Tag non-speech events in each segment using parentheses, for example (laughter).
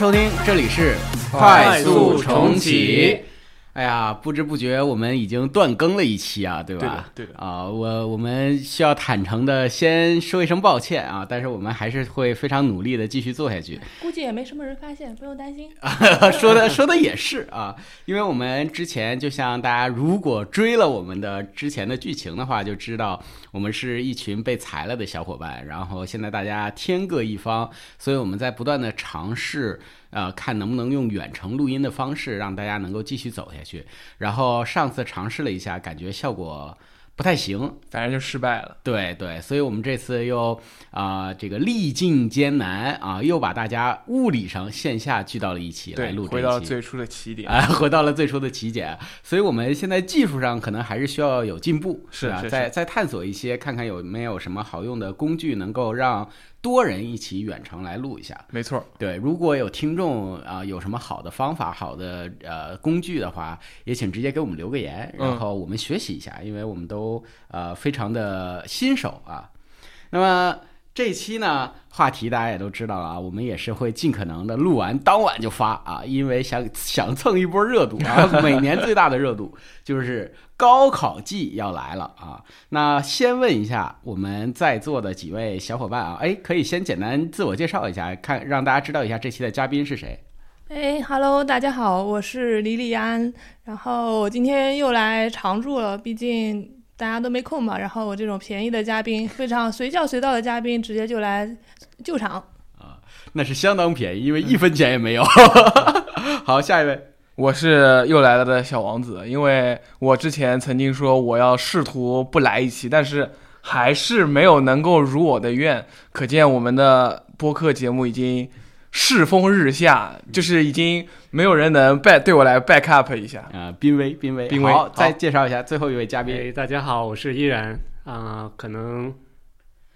收听，这里是快速重启。哎呀，不知不觉我们已经断更了一期啊，对吧？对的，啊，我我们需要坦诚的先说一声抱歉啊，但是我们还是会非常努力的继续做下去。估计也没什么人发现，不用担心。(laughs) 说的说的也是啊，因为我们之前就像大家如果追了我们的之前的剧情的话，就知道我们是一群被裁了的小伙伴，然后现在大家天各一方，所以我们在不断的尝试。呃，看能不能用远程录音的方式让大家能够继续走下去。然后上次尝试了一下，感觉效果不太行，反正就失败了。对对，所以我们这次又啊，这个历尽艰难啊，又把大家物理上线下聚到了一起来录这回到最初的起点，哎，回到了最初的起点。所以我们现在技术上可能还是需要有进步，是啊，再再探索一些，看看有没有什么好用的工具能够让。多人一起远程来录一下，没错。对，如果有听众啊，有什么好的方法、好的呃工具的话，也请直接给我们留个言，然后我们学习一下，因为我们都呃非常的新手啊。那么这期呢，话题大家也都知道了啊，我们也是会尽可能的录完当晚就发啊，因为想想蹭一波热度啊。(laughs) 每年最大的热度就是。高考季要来了啊！那先问一下我们在座的几位小伙伴啊，哎，可以先简单自我介绍一下，看让大家知道一下这期的嘉宾是谁。哎，Hello，大家好，我是李李安，然后我今天又来常驻了，毕竟大家都没空嘛。然后我这种便宜的嘉宾，非常随叫随到的嘉宾，直接就来救场啊，那是相当便宜，因为一分钱也没有。(laughs) 好，下一位。我是又来了的小王子，因为我之前曾经说我要试图不来一期，但是还是没有能够如我的愿，可见我们的播客节目已经世风日下，就是已经没有人能 back 对我来 back up 一下。啊，濒危濒危。濒危。好，再介绍一下最后一位嘉宾，大家好，我是依然。啊，可能。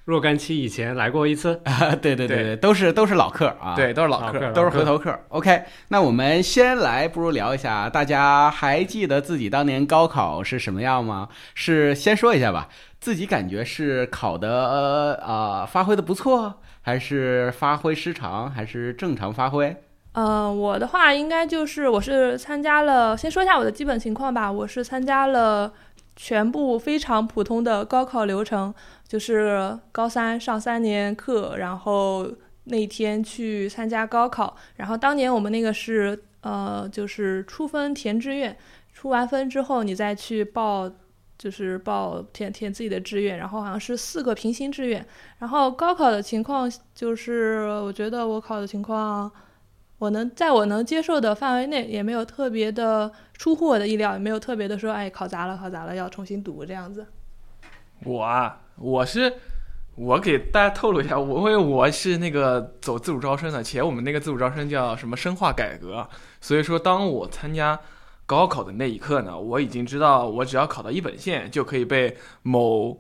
若干期以前来过一次，(laughs) 对对对对，都是都是老客啊，对，都是老客，都是回头客。OK，那我们先来，不如聊一下，大家还记得自己当年高考是什么样吗？是先说一下吧，自己感觉是考的呃发挥的不错，还是发挥失常，还是正常发挥？嗯，我的话应该就是我是参加了，先说一下我的基本情况吧，我是参加了。全部非常普通的高考流程，就是高三上三年课，然后那天去参加高考。然后当年我们那个是，呃，就是出分填志愿，出完分之后你再去报，就是报填填自己的志愿。然后好像是四个平行志愿。然后高考的情况就是，我觉得我考的情况。我能在我能接受的范围内，也没有特别的出乎我的意料，也没有特别的说，哎，考砸了，考砸了，要重新读这样子。我啊，我是我给大家透露一下，我因为我是那个走自主招生的，且我们那个自主招生叫什么深化改革，所以说当我参加高考的那一刻呢，我已经知道我只要考到一本线就可以被某。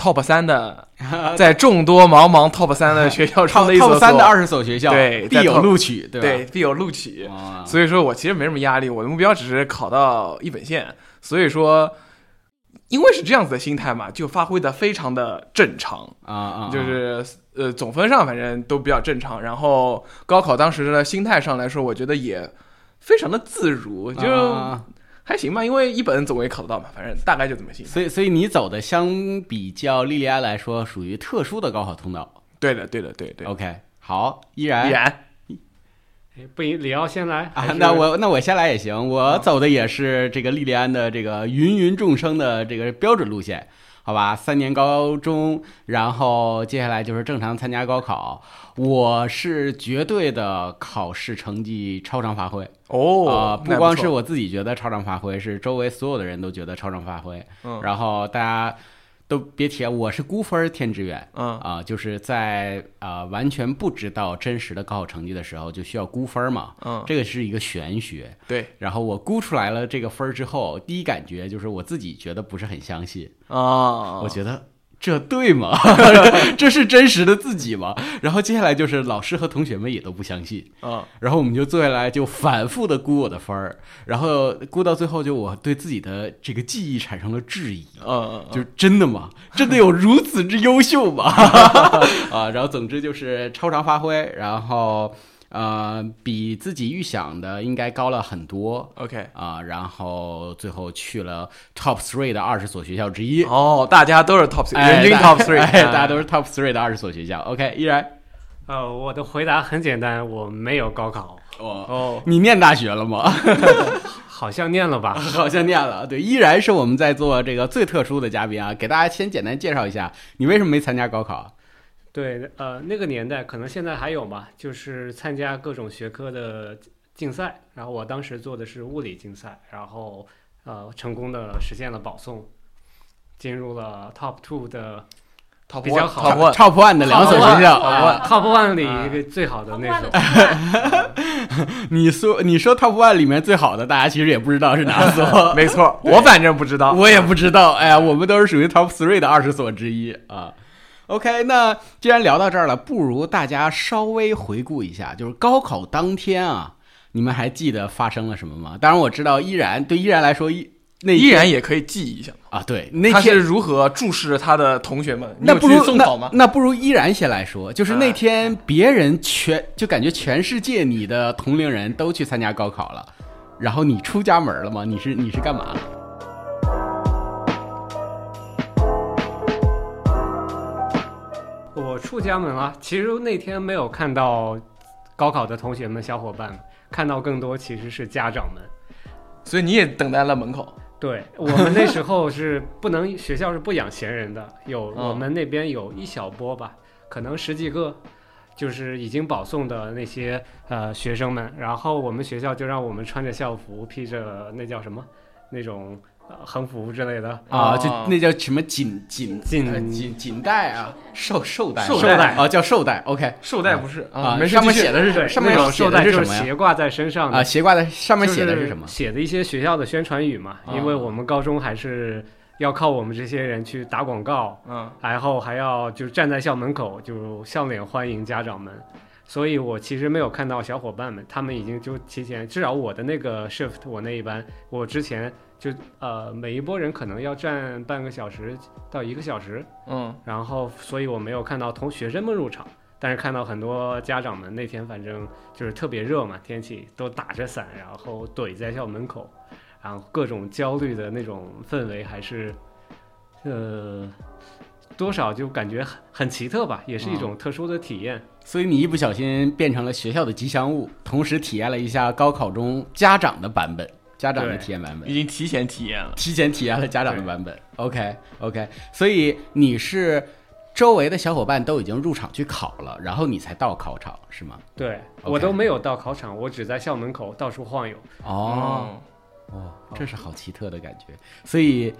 top 三的，(laughs) 在众多茫茫 top 三的学校中的一所，top 三的二十所学校，对，必有录取，对对，必有录取。所以说我其实没什么压力，我的目标只是考到一本线。所以说，因为是这样子的心态嘛，就发挥的非常的正常啊啊，就是呃总分上反正都比较正常。然后高考当时的心态上来说，我觉得也非常的自如，就。还行吧，因为一本总也考得到嘛，反正大概就这么行。所以，所以你走的相比较莉莉安来说，属于特殊的高考通道。对的，对的，对对。OK，好，依然，依然，不，李奥先来啊？那我那我先来也行，我走的也是这个莉莉安的这个芸芸众生的这个标准路线。好吧，三年高中，然后接下来就是正常参加高考。我是绝对的考试成绩超常发挥哦，啊，不光是我自己觉得超常发挥，是周围所有的人都觉得超常发挥。嗯，然后大家。都别提，我是估分填志愿，嗯啊，就是在啊完全不知道真实的高考成绩的时候，就需要估分嘛，嗯，这个是一个玄学，对。然后我估出来了这个分之后，第一感觉就是我自己觉得不是很相信啊，我觉得。这对吗？(laughs) 这是真实的自己吗？然后接下来就是老师和同学们也都不相信啊。然后我们就坐下来就反复的估我的分儿，然后估到最后就我对自己的这个记忆产生了质疑啊，就真的吗？真的有如此之优秀吗？(laughs) 啊，然后总之就是超常发挥，然后呃，比自己预想的应该高了很多 OK，啊、然后最后去了 top three 的二十所学校之一。哦，大家都是 top 人均 top three，大家都是 top three 的二十所学校。OK，依然，呃，我的回答很简单，我没有高考，哦哦，你念大学了吗？(laughs) 好像念了吧？(laughs) 好像念了。对，依然是我们在做这个最特殊的嘉宾啊，给大家先简单介绍一下，你为什么没参加高考？对，呃，那个年代可能现在还有吧，就是参加各种学科的竞赛，然后我当时做的是物理竞赛，然后呃，成功的实现了保送，进入了 top two 的 top 比较 one，好 top one 的两所学校。哇 top one 里啊一个最好的那哇种。(laughs) (laughs) 你说你说 top one 里面最好的，大家其实也不知道是哪 (laughs) 所。没错，我反正不知道。我也不知道，哎呀，我们都是属于 top three 的二十所之一啊。OK，那既然聊到这儿了，不如大家稍微回顾一下，就是高考当天啊，你们还记得发生了什么吗？当然我知道依然对依然来说，依那依然也可以记一下，啊，对，那他是天如何注视他的同学们。那不如那送考吗？那不如依然先来说，就是那哎天别人全就感觉全世界你的同龄人都去参加高考了，然后你出家门了吗？你是你是干嘛？我出家门了，其实那天没有看到高考的同学们、小伙伴们，看到更多其实是家长们。所以你也等待了门口。对我们那时候是不能，学校是不养闲人的，有嗯我们那边有一小波吧，可能十几个，就是已经保送的那些呃学生们，然后我们学校就让我们穿着校服，披着那叫什么那种呃横幅之类的。啊，哦就那叫什么锦锦锦呃锦锦带啊，绶绶带。绶带。啊，叫绶带。OK 绶带不是啊，没事上面写的是什么？上面绶带就是什么呀？斜挂在身上的。啊，斜挂在上面写的是什么？写的一些学校的宣传语嘛，啊。因为我们高中还是要靠我们这些人去打广告，嗯，然后还要就是站在校门口就笑脸欢迎家长们，所以我其实没有看到小伙伴们，他们已经就提前，至少我的那个 shift 我那一班，我之前就呃每一波人可能要站半个小时到一个小时，嗯，然后所以我没有看到同学生们入场。但是看到很多家长们那天反正就是特别热嘛，天气都打着伞，然后怼在校门口，然后各种焦虑的那种氛围还是，呃，多少就感觉很很奇特吧，也是一种特殊的体验。所以你一不小心变成了学校的吉祥物，同时体验了一下高考中家长的版本，家长的体验版本已。经提前体验了。提前体验了家长的版本。OK OK，所以你是周围的小伙伴都已经入场去考了，然后你才到考场是吗？对我都没有到考场，我只在校门口到处晃悠。哦，哦，这是好奇特的感觉。所以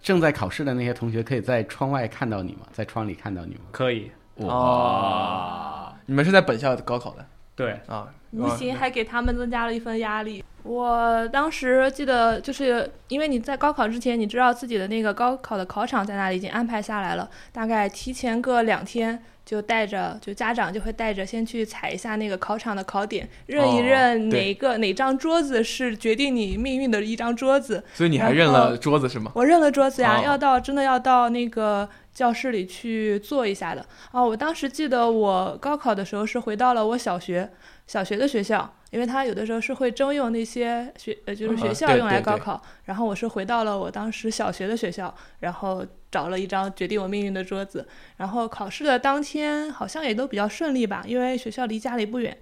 正在考试的那些同学可以在窗外看到你吗？在窗里看到你吗？可以，哦，你们是在本校高考的对，啊？无形还给他们增加了一份压力。我当时记得，就是因为你在高考之前，你知道自己的那个高考的考场在哪里已经安排下来了，大概提前个两天就带着，就家长就会带着先去踩一下那个考场的考点，认一哦认对哪个、哪张桌子是决定你命运的一张桌子。所以你还认了桌子是吗？我认了桌子呀，哦要到真的要到那个教室里去坐一下的。啊，我当时记得我高考的时候是回到了我小学小学的学校，因为他有的时候是会征用那些学呃就是学校用来高考，然后我是回到了我当时小学的学校，然后找了一张决定我命运的桌子。然后考试的当天好像也都比较顺利吧，因为学校离家里不远，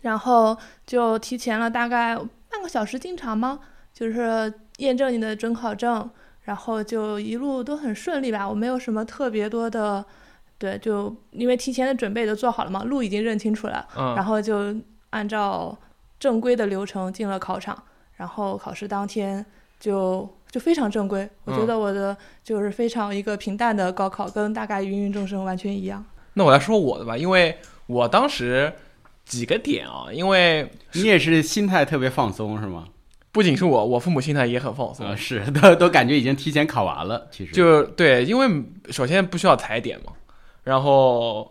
然后就提前了大概半个小时进场吗？就是验证你的准考证，然后就一路都很顺利吧，我没有什么特别多的，对，就因为提前的准备都做好了嘛，路已经认清楚了，嗯然嗯，后就按照正规的流程进了考场，然后考试当天就就非常正规，我觉嗯得我的就是非常一个平淡的高考，跟大概芸芸众生完全一样。那我来说我的吧，因为我当时几个点啊，因为你也是心态特别放松是吗？不仅是我，我父母心态也很放松啊，，是 (laughs) 都都感觉已经提前考完了，其实就对，因为首先不需要踩点嘛，然后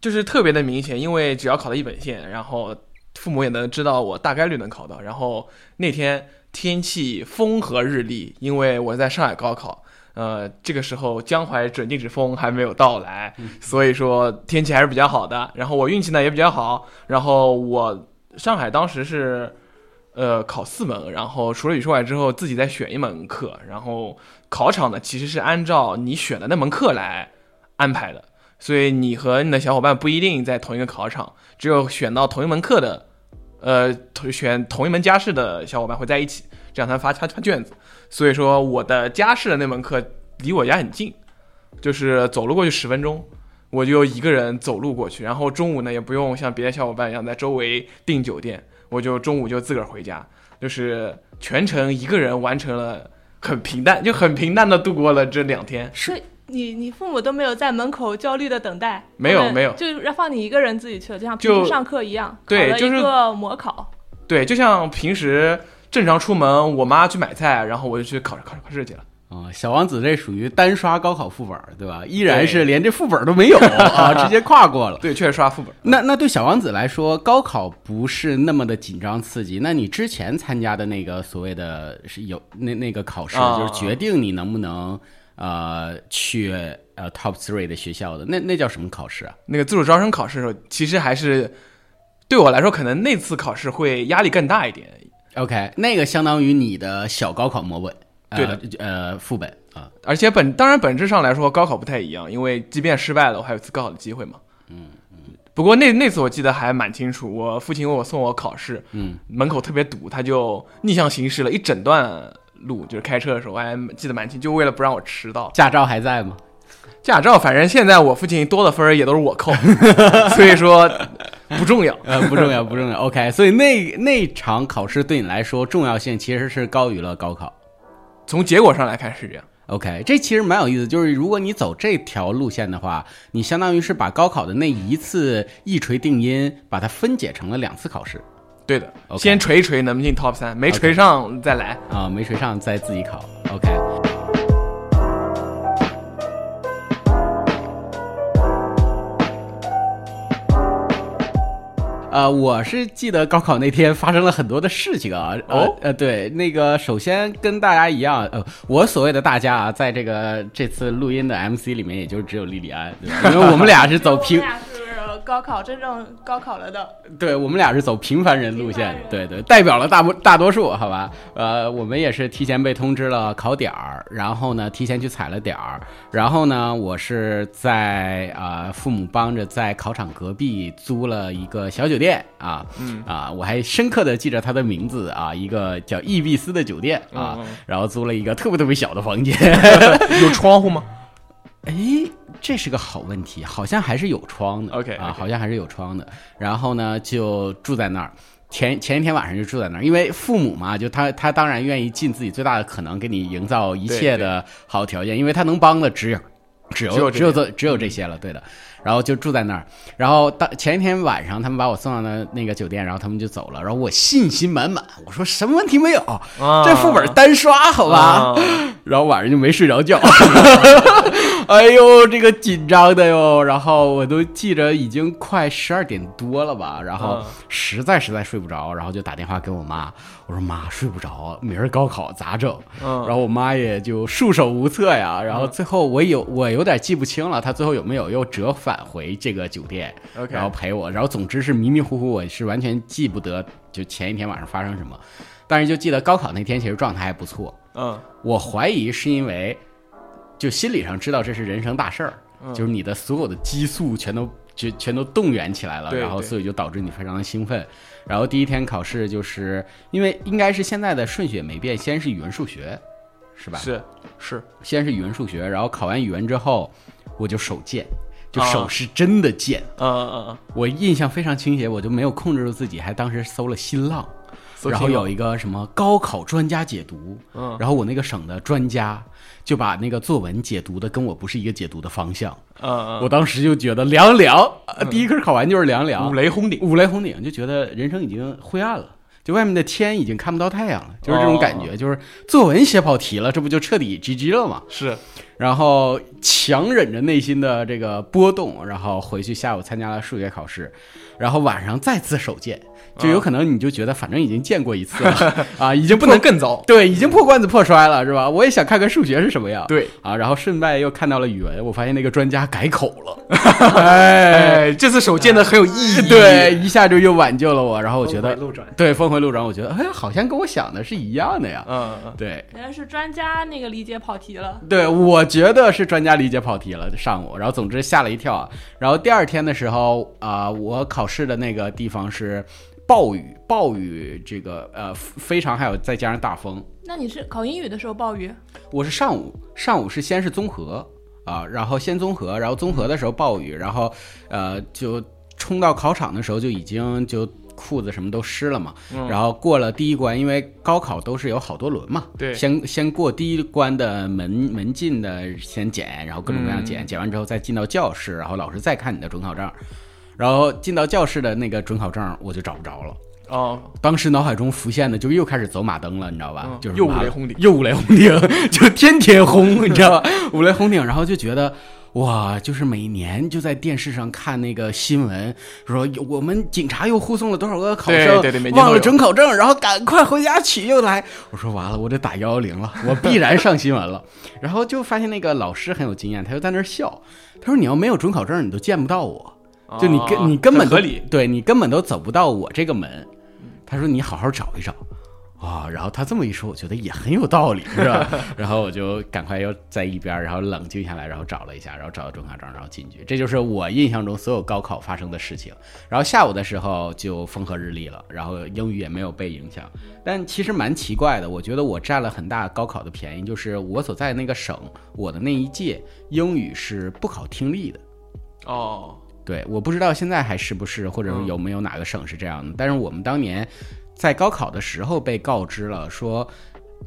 就是特别的明显，因为只要考到一本线，然后父母也能知道我大概率能考到。然后那天天气风和日丽，因为我在上海高考，呃，这个时候江淮准禁止风还没有到来，所以说天气还是比较好的。然后我运气呢也比较好，然后我上海当时是呃考四门，然后除了语数外之后自己再选一门课，然后考场呢其实是按照你选的那门课来安排的，所以你和你的小伙伴不一定在同一个考场，只有选到同一门课的，呃，选同一门家试的小伙伴会在一起，这样才发发发卷子。所以说我的家试的那门课离我家很近，就是走路过去十分钟，我就一个人走路过去，然后中午呢也不用像别的小伙伴一样在周围订酒店，我就中午就自个儿回家，就是全程一个人完成了，很平淡，就很平淡的度过了这两天。是你你父母都没有在门口焦虑的等待，没有没有就让放你一个人自己去了，就像平时上课一样，对就是一个模考。对，就像平时正常出门，我妈去买菜，然后我就去考考考试去了。啊、小王子这属于单刷高考副本儿，对吧？依然是连这副本儿都没有 (laughs) 啊，直接跨过了。对，确实刷副本。那那对小王子来说，高考不是那么的紧张刺激。那你之前参加的那个所谓的是有那那个考试，啊就是决定你能不能呃去呃 top three 的学校的，那那叫什么考试啊？那个自主招生考试的时候，其实还是对我来说，可能那次考试会压力更大一点。OK，那个相当于你的小高考模本，呃、对的，呃，副本啊，而且本当然本质上来说，高考不太一样，因为即便失败了，我还有一次高考的机会嘛。嗯不过那那次我记得还蛮清楚，我父亲为我送我考试，嗯，门口特别堵，他就逆向行驶了一整段路，就是开车的时候，我还记得蛮清，就为了不让我迟到。驾照还在吗？驾照反正现在我父亲多的分儿也都是我扣，(laughs) 所以说不重要。呃，不重要，不重要。OK，所以那那场考试对你来说重要性其实是高于了高考。从结果上来看是这样。OK，这其实蛮有意思，就是如果你走这条路线的话，你相当于是把高考的那一次一锤定音，把它分解成了两次考试对的先锤一锤能不能进 top 三，没锤上再来。啊，没锤上再自己考。OK。呃，我是记得高考那天发生了很多的事情啊。呃哦呃，对，那个首先跟大家一样，呃，我所谓的大家啊，在这个这次录音的 MC 里面，也就只有莉莉安，对吧？因为我们俩是走平高考真正高考了的，对我们俩是走平凡人路线对对，代表了大部大多数，好吧？呃，我们也是提前被通知了考点儿，然后呢，提前去踩了点儿，然后呢，我是在啊、呃父母帮着在考场隔壁租了一个小酒店啊，嗯。啊，我还深刻的记着它的名字啊，一个叫易必斯的酒店啊，嗯嗯。然后租了一个特别特别小的房间，(laughs) 有窗户吗？哎，这是个好问题，好像还是有窗的。OK，OK 啊，好像还是有窗的。然后呢，就住在那儿。前前一天晚上就住在那儿，因为父母嘛，就他他当然愿意尽自己最大的可能给你营造一切的好条件，因为他能帮的只有只有只有这只有这只有这些了，对的。然后就住在那儿，然后当前一天晚上他们把我送到那那个酒店，然后他们就走了，然后我信心满满，我说什么问题没有，啊这副本单刷好吧？啊然后晚上就没睡着觉，(laughs) (laughs) 哎呦，这个紧张的哟。然后我都记着已经快十二点多了吧，然后嗯实在实在睡不着，然后就打电话给我妈，我说妈睡不着，明儿高考咋整？嗯然后我妈也就束手无策呀。然后最后我有我有点记不清了，她最后有没有又折返回这个酒店，然后陪我。然后总之是迷迷糊糊，我是完全记不得就前一天晚上发生什么，但是就记得高考那天其实状态还不错。嗯我怀疑是因为就心理上知道这是人生大事儿，嗯。就是你的所有的激素全都就全都动员起来了，然后所以就导致你非常的兴奋。然后第一天考试就是因为应该是现在的顺序也没变，先是语文数学，是吧？是是。先是语文数学，然后考完语文之后我就手贱，就啊手是真的贱。嗯嗯嗯。我印象非常清晰，我就没有控制住自己，还当时搜了新浪，搜新浪。然后有一个什么高考专家解读，嗯。然后我那个省的专家就把那个作文解读的跟我不是一个解读的方向，嗯嗯。我当时就觉得凉凉，呃第一科考完就是凉凉，五雷轰顶。五雷轰顶，就觉得人生已经灰暗了。就外面的天已经看不到太阳了，就是这种感觉，就是作文写跑题了，这不就彻底 GG 了吗？是。然后强忍着内心的这个波动，然后回去下午参加了数学考试，然后晚上再次手贱，就有可能你就觉得反正已经见过一次了 (laughs) 啊，已经不能更糟。对，已经破罐子破摔了，是吧？我也想看看数学是什么样。对啊，然后顺带又看到了语文，我发现那个专家改口了，(laughs) 哎，哎，这次手贱的很有意义。对，一下就又挽救了我，然后我觉得峰回路转，对峰回路转，我觉得哎，好像跟我想的是一样的呀。嗯，嗯对，原来是专家那个理解跑题了。对，我觉得是专家理解跑题了，上午，然后总之吓了一跳啊。然后第二天的时候啊、我考试的那个地方是暴雨，暴雨这个呃非常，还有再加上大风。那你是考英语的时候暴雨？我是上午，上午是先是综合啊，然后先综合，然后综合的时候暴雨，然后呃就冲到考场的时候就已经就裤子什么都湿了嘛，嗯。然后过了第一关，因为高考都是有好多轮嘛，对。先先过第一关的门门禁的先检，然后各种各样检，嗯。检完之后再进到教室，然后老师再看你的准考证，然后进到教室的那个准考证我就找不着了。哦，当时脑海中浮现的就又开始走马灯了，你知道吧？嗯就是又五雷轰顶又五雷轰顶，(laughs) 就天天轰，你知道吧？五雷轰顶，然后就觉得。哇，就是每年就在电视上看那个新闻，说我们警察又护送了多少个考生，对对对忘了准考证，然后赶快回家取又来。我说完了，我得打幺幺零了，(laughs) 我必然上新闻了。然后就发现那个老师很有经验，他就在那儿笑，他说你要没有准考证，你都见不到我。就你根、哦你根本合理。对你根本都走不到我这个门。他说你好好找一找啊、然后他这么一说，我觉得也很有道理，是吧？(laughs) 然后我就赶快又在一边，然后冷静下来，然后找了一下，然后找到准考证，然后进去。这就是我印象中所有高考发生的事情。然后下午的时候就风和日丽了，然后英语也没有被影响。但其实蛮奇怪的，我觉得我占了很大高考的便宜，就是我所在那个省，我的那一届英语是不考听力的。哦，对，我不知道现在还是不是，或者嗯有没有哪个省是这样的。但是我们当年在高考的时候被告知了，说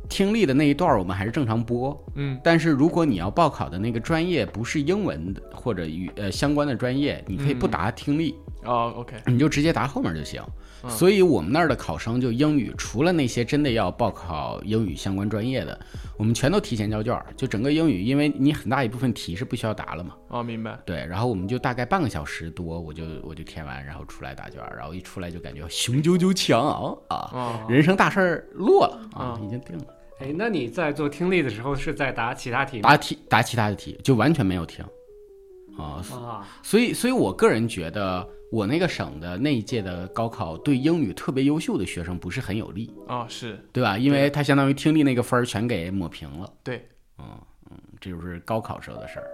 听力的那一段我们还是正常播，嗯，但是如果你要报考的那个专业不是英文的或者语呃相关的专业，你可以不嗯答听力，哦，OK，你就直接答后面就行。嗯所以我们那儿的考生就英语，除了那些真的要报考英语相关专业的，我们全都提前交卷儿。就整个英语，因为你很大一部分题是不需要答了嘛。哦，明白。对，然后我们就大概半个小时多，我就我就填完，然后出来答卷儿，然后一出来就感觉雄赳赳气昂昂啊，哦，人生大事儿落了啊，嗯已经定了。哎，那你在做听力的时候是在答其他题吗？答题答其他的题就完全没有听啊，啊，所以所以我个人觉得我那个省的那一届的高考对英语特别优秀的学生不是很有利，哦，是对吧？因为他相当于听力那个分儿全给抹平了。对，嗯嗯，这就是高考时候的事儿。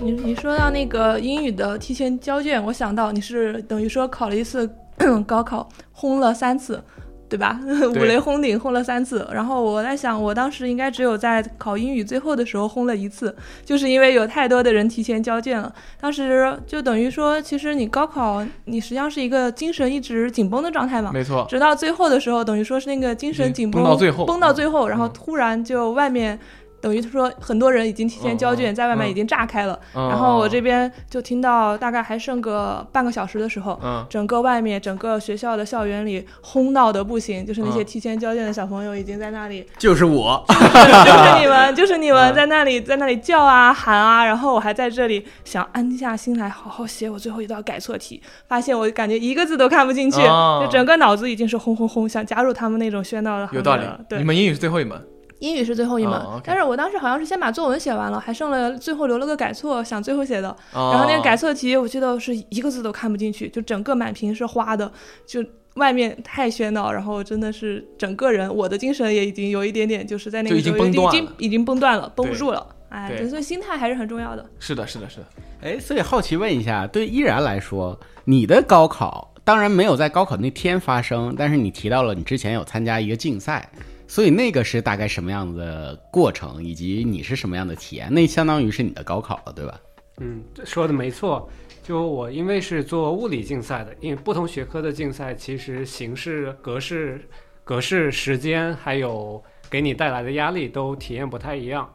你你说到那个英语的提前交卷，我想到你是等于说考了一次 (clears throat) 高考，轰了三次，对吧？五雷轰顶轰了三次。然后我在想，我当时应该只有在考英语最后的时候轰了一次，就是因为有太多的人提前交卷了。当时就等于说，其实你高考你实际上是一个精神一直紧绷的状态嘛。没错。直到最后的时候，等于说是那个精神紧绷绷到最后绷到最后，然后嗯突然就外面。等于说，很多人已经提前交卷，在外面已经炸开了。嗯然后我这边就听到大概还剩个半个小时的时候，嗯，整个外面整个学校的校园里轰闹的不行，就是那些嗯提前交卷的小朋友已经在那里，就是我，(laughs) 就是你们，(laughs) 就是你们嗯在那里在那里叫啊喊啊，然后我还在这里想安下心来好好写我最后一道改错题，发现我感觉一个字都看不进去，哦就整个脑子已经是轰轰轰，想加入他们那种喧闹的有道理。。对你，们英语是最后一门。英语是最后一门，但是我当时好像是先把作文写完了，还剩了最后留了个改错，想最后写的。然然后那个改错题，我记得是一个字都看不进去，就整个满屏是花的，就外面太喧闹，然后真的是整个人，我的精神也已经有一点点，就是在那就已经个时候已经崩断已经已经崩断了，绷不住了。哎，所以心态还是很重要的。是的，是的，是的。哎，所以好奇问一下，对依然来说，你的高考当然没有在高考那天发生，但是你提到了你之前有参加一个竞赛，所以那个是大概什么样的过程，以及你是什么样的体验？那相当于是你的高考了，对吧？嗯，说的没错。就我因为是做物理竞赛的，因为不同学科的竞赛其实形式、格式、格式、时间，还有给你带来的压力都体验不太一样。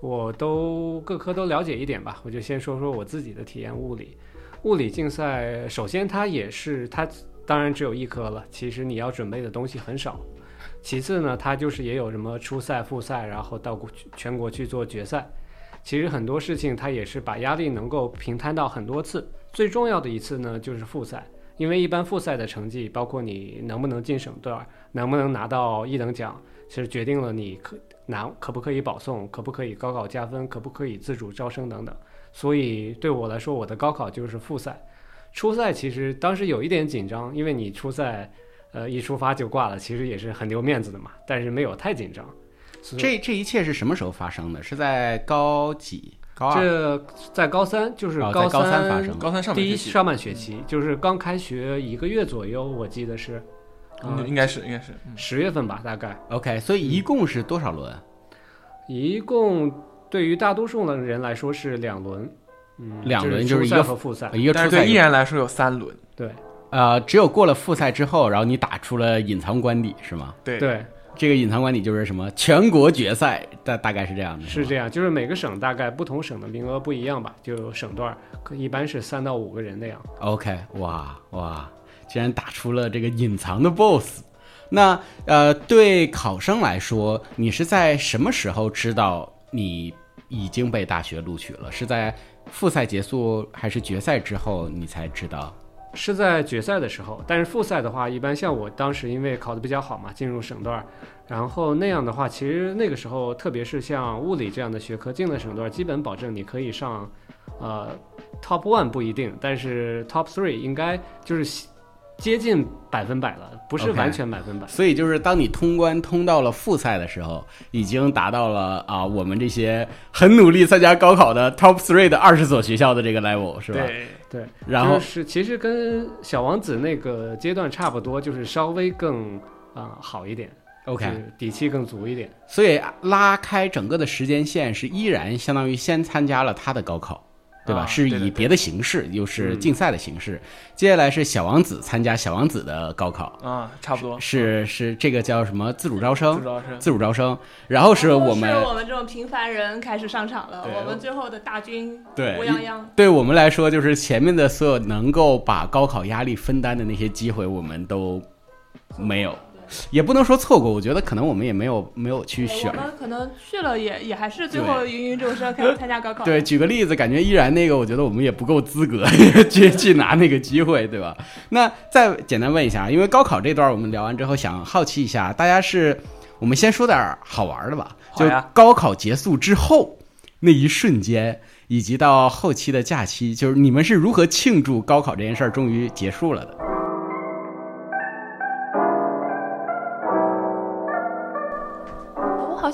我都各科都了解一点吧，我就先说说我自己的体验。物理，物理竞赛首先它也是它当然只有一科了，其实你要准备的东西很少。其次呢，它就是也有什么初赛、复赛，然后到全国去做决赛。其实很多事情它也是把压力能够平摊到很多次。最重要的一次呢，就是复赛，因为一般复赛的成绩，包括你能不能进省队，能不能拿到一等奖，其实决定了你可拿可不可以保送，可不可以高考加分，可不可以自主招生等等。所以对我来说，我的高考就是复赛。初赛其实当时有一点紧张，因为你初赛，呃，一出发就挂了，其实也是很丢面子的嘛。但是没有太紧张。这这一切是什么时候发生的？是在高几？高二？这在高三，就是哦高三三发生高三上半学期，第一上半学期，就是刚开学一个月左右，我记得是，嗯呃应该是应该是，嗯十月份吧，大概。OK，所以一共是多少轮？一共对于大多数的人来说是两轮，嗯，两轮就是是一个和复赛。一个初赛但是对依然来说有三轮，对呃，只有过了复赛之后，然后你打出了隐藏官邸是吗？对对，这个隐藏官邸就是什么全国决赛，大大概是这样的，是这样，就是每个省大概不同省的名额不一样吧，就省段儿可一般是三到五个人那样。OK，哇哇，竟然打出了这个隐藏的 BOSS。那呃，对考生来说，你是在什么时候知道你已经被大学录取了？是在复赛结束还是决赛之后你才知道？是在决赛的时候，但是复赛的话，一般像我当时因为考得比较好嘛，进入省段儿，然后那样的话，其实那个时候，特别是像物理这样的学科进了省段儿，基本保证你可以上，呃，top one 不一定，但是 top three 应该就是接近百分百了，不是完全百分百。所以就是当你通关通到了复赛的时候，已经达到了啊，我们这些很努力参加高考的 top three 的二十所学校的这个 level 是吧？对，对，然后就是其实跟小王子那个阶段差不多，就是稍微更啊、好一点。OK，底气更足一点。所以拉开整个的时间线是依然相当于先参加了他的高考，对吧？啊是以别的形式，又是嗯。竞赛的形式。接下来是小王子参加小王子的高考，啊，差不多。是是这个叫什么自主招生？自主招生，然后是我们是我们这种平凡人开始上场了，我们最后的大军对乌泱泱。对我们来说，就是前面的所有能够把高考压力分担的那些机会，我们都没有，也不能说错过。我觉得可能我们也没有没有去选我。们可能去了也也还是最后 (laughs) 芸芸众生开始参加高考。对，举个例子，感觉依然那个，我觉得我们也不够资格 (laughs) 去去拿那个机会，对吧？那再简单问一下，因为高考这段我们聊完之后，想好奇一下，大家是，我们先说点好玩的吧，就好呀高考结束之后那一瞬间，以及到后期的假期，就是你们是如何庆祝高考这件事儿终于结束了的？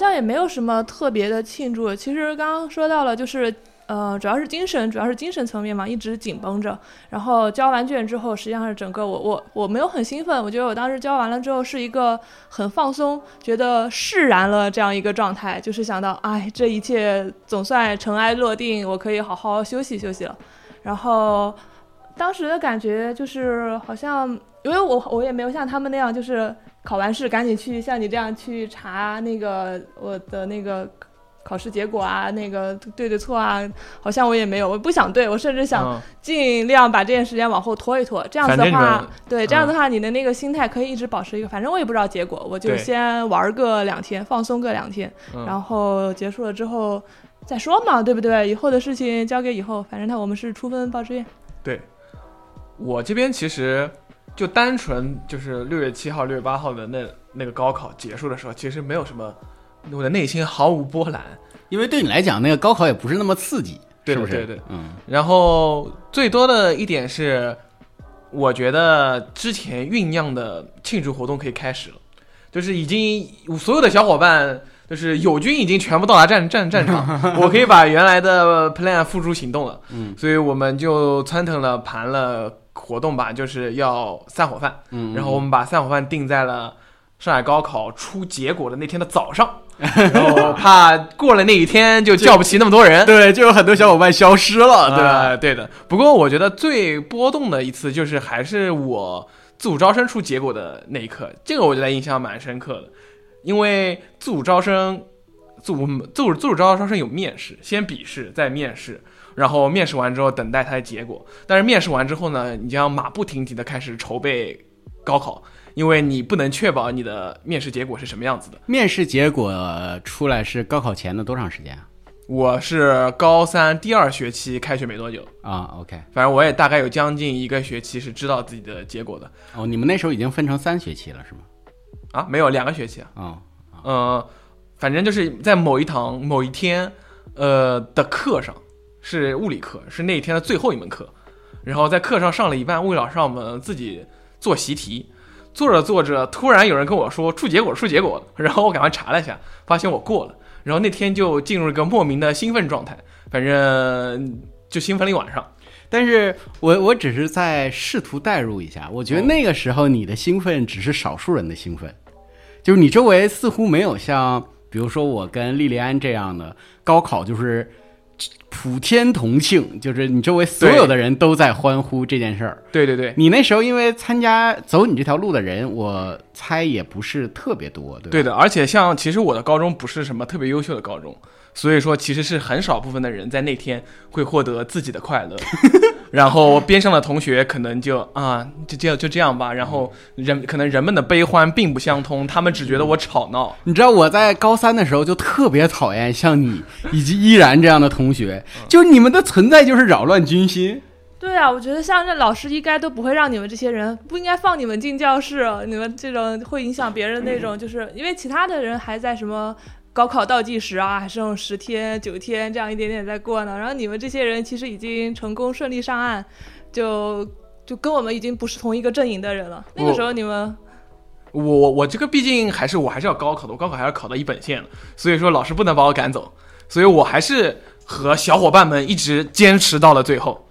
像也没有什么特别的庆祝。其实刚刚说到了，就是呃，主要是精神，主要是精神层面嘛，一直紧绷着。然后交完卷之后，实际上是整个我我我没有很兴奋，我觉得我当时交完了之后是一个很放松，觉得释然了这样一个状态，就是想到，哎，这一切总算尘埃落定，我可以好好休息休息了。然后当时的感觉就是好像，因为我我也没有像他们那样，就是考完试赶紧去像你这样去查那个我的那个考试结果啊，那个对对错啊，好像我也没有，我不想对，我甚至想嗯尽量把这件时间往后拖一拖。这样子的话，对这样的话，你的那个心态可以一直保持一个，反正我也不知道结果，我就先玩个两天，放松个两天，嗯然后结束了之后再说嘛，对不对？以后的事情交给以后，反正他我们是出分报志愿。对我这边其实就单纯就是六月七号、六月八号的那那个高考结束的时候，其实没有什么，我的内心毫无波澜。因为对你来讲，那个高考也不是那么刺激，对是不是？对对嗯，然后最多的一点是，我觉得之前酝酿的庆祝活动可以开始了，就是已经所有的小伙伴。就是友军已经全部到达战战战场，(laughs) 我可以把原来的 plan 付诸行动了。嗯，所以我们就窜腾了盘了活动吧，就是要散伙饭。嗯，然后我们把散伙饭定在了上海高考出结果的那天的早上，(laughs) 然后怕过了那一天就叫不齐那么多人。对，就有很多小伙伴消失了，对吧？呃对的。不过我觉得最波动的一次就是还是我自主招生出结果的那一刻，这个我觉得印象蛮深刻的，因为自主招生。自主自主自主招生有面试，先笔试，再面试，然后面试完之后等待它的结果。但是面试完之后呢，你将马不停蹄的开始筹备高考，因为你不能确保你的面试结果是什么样子的。面试结果出来是高考前的多长时间啊？我是高三第二学期开学没多久，啊，OK，反正我也大概有将近一个学期是知道自己的结果的哦，你们那时候已经分成三学期了是吗？啊，没有两个学期啊，哦，呃，反正就是在某一堂某一天，呃的课上是物理课，是那一天的最后一门课，然后在课上上了一半，物理老师让我们自己做习题，做着做着，突然有人跟我说出结果出结果。了，然后我赶快查了一下，发现我过了，然后那天就进入一个莫名的兴奋状态，反正就兴奋了一晚上。但是我我只是在试图代入一下，我觉得那个时候你的兴奋只是少数人的兴奋，就是你周围似乎没有像比如说我跟莉莉安这样的高考就是普天同庆，就是你周围所有的人都在欢呼这件事儿。对对对，你那时候因为参加走你这条路的人，我猜也不是特别多，对吧？对的，而且像其实我的高中不是什么特别优秀的高中，所以说其实是很少部分的人在那天会获得自己的快乐，(laughs) 然后边上的同学可能就啊就这样就这样吧，然后人可能人们的悲欢并不相通，他们只觉得我吵闹。你知道我在高三的时候就特别讨厌像你以及依然这样的同学，就是你们的存在就是扰乱军心。对啊，我觉得像这老师应该都不会让你们这些人不应该放你们进教室，你们这种会影响别人那种，就是因为其他的人还在什么高考倒计时啊，还剩十天九天这样一点点在过呢，然后你们这些人其实已经成功顺利上岸，就就跟我们已经不是同一个阵营的人了。那个时候你们我我我这个毕竟还是我还是要高考的，我高考还要考到一本线的，所以说老师不能把我赶走，所以我还是和小伙伴们一直坚持到了最后。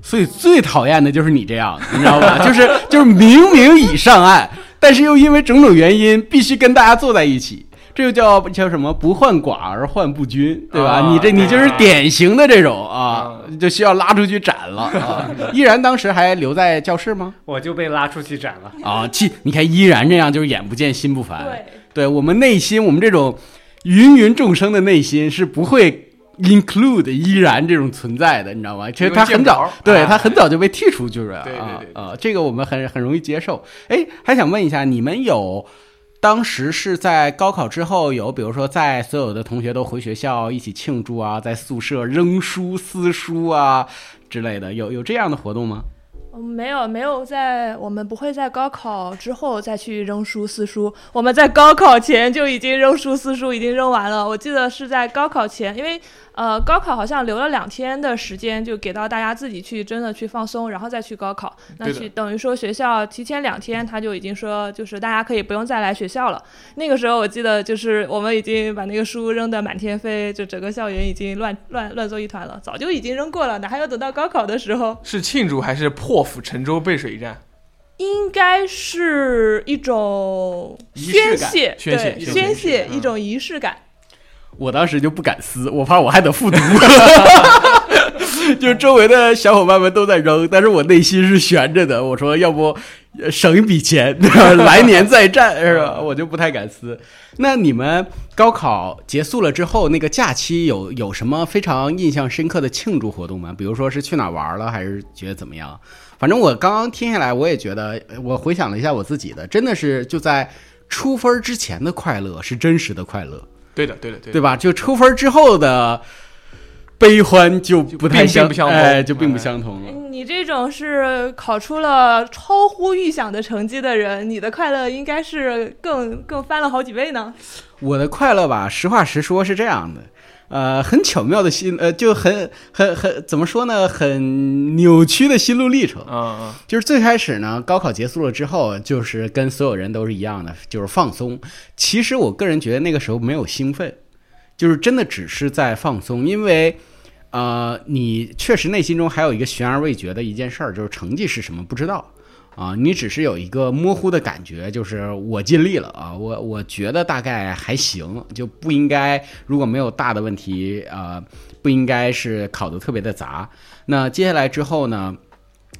所以最讨厌的就是你这样，你知道吧？就 (laughs) 是就是明明已上岸，但是又因为种种原因必须跟大家坐在一起，这就叫叫什么？不患寡而患不均，对吧？啊你这你就是典型的这种啊啊，就需要拉出去斩了啊！(laughs) 依然当时还留在教室吗？我就被拉出去斩了。啊，气你看依然这样就是眼不见心不烦，对对我们内心，我们这种芸芸众生的内心是不会 include 依然这种存在的，你知道吗？其实他很早对他很早就被剔除就是了对对啊对对啊，这个我们很很容易接受。哎，还想问一下，你们有当时是在高考之后有，比如说在所有的同学都回学校一起庆祝啊，在宿舍扔书撕书啊之类的，有有这样的活动吗？嗯没有没有在我们不会在高考之后再去扔书撕书，我们在高考前就已经扔书撕书已经扔完了。我记得是在高考前，因为呃高考好像留了两天的时间，就给到大家自己去真的去放松，然后再去高考。那去等于说学校提前两天他就已经说，就是大家可以不用再来学校了。那个时候我记得就是我们已经把那个书扔得满天飞，就整个校园已经乱乱乱作一团了，早就已经扔过了，哪还有等到高考的时候？是庆祝还是破釜沉舟背水一战？应该是一种宣泄，宣泄宣泄嗯一种仪式感。我当时就不敢撕，我怕我还得复读。(laughs) 就是周围的小伙伴们都在扔，但是我内心是悬着的。我说，要不呃省一笔钱，(laughs) 来年再战，(laughs) 是吧？我就不太敢撕。那你们高考结束了之后，那个假期有有什么非常印象深刻的庆祝活动吗？比如说是去哪玩了，还是觉得怎么样？反正我刚刚听下来，我也觉得，我回想了一下我自己的，真的是就在出分之前的快乐是真实的快乐。对的，对的，对的。对吧？就抽分之后的悲欢就不太相并不相同哎，就并不哎相同了。你这种是考出了超乎预想的成绩的人，你的快乐应该是更更翻了好几倍呢。我的快乐吧，实话实说是这样的，呃，很巧妙的心，呃，就很很很怎么说呢？很扭曲的心路历程。嗯嗯，就是最开始呢，高考结束了之后，就是跟所有人都是一样的，就是放松。其实我个人觉得那个时候没有兴奋，就是真的只是在放松，因为。呃，你确实内心中还有一个悬而未决的一件事儿，就是成绩是什么不知道啊、你只是有一个模糊的感觉，就是我尽力了啊，我我觉得大概还行，就不应该如果没有大的问题，呃，不应该是考得特别的杂。那接下来之后呢？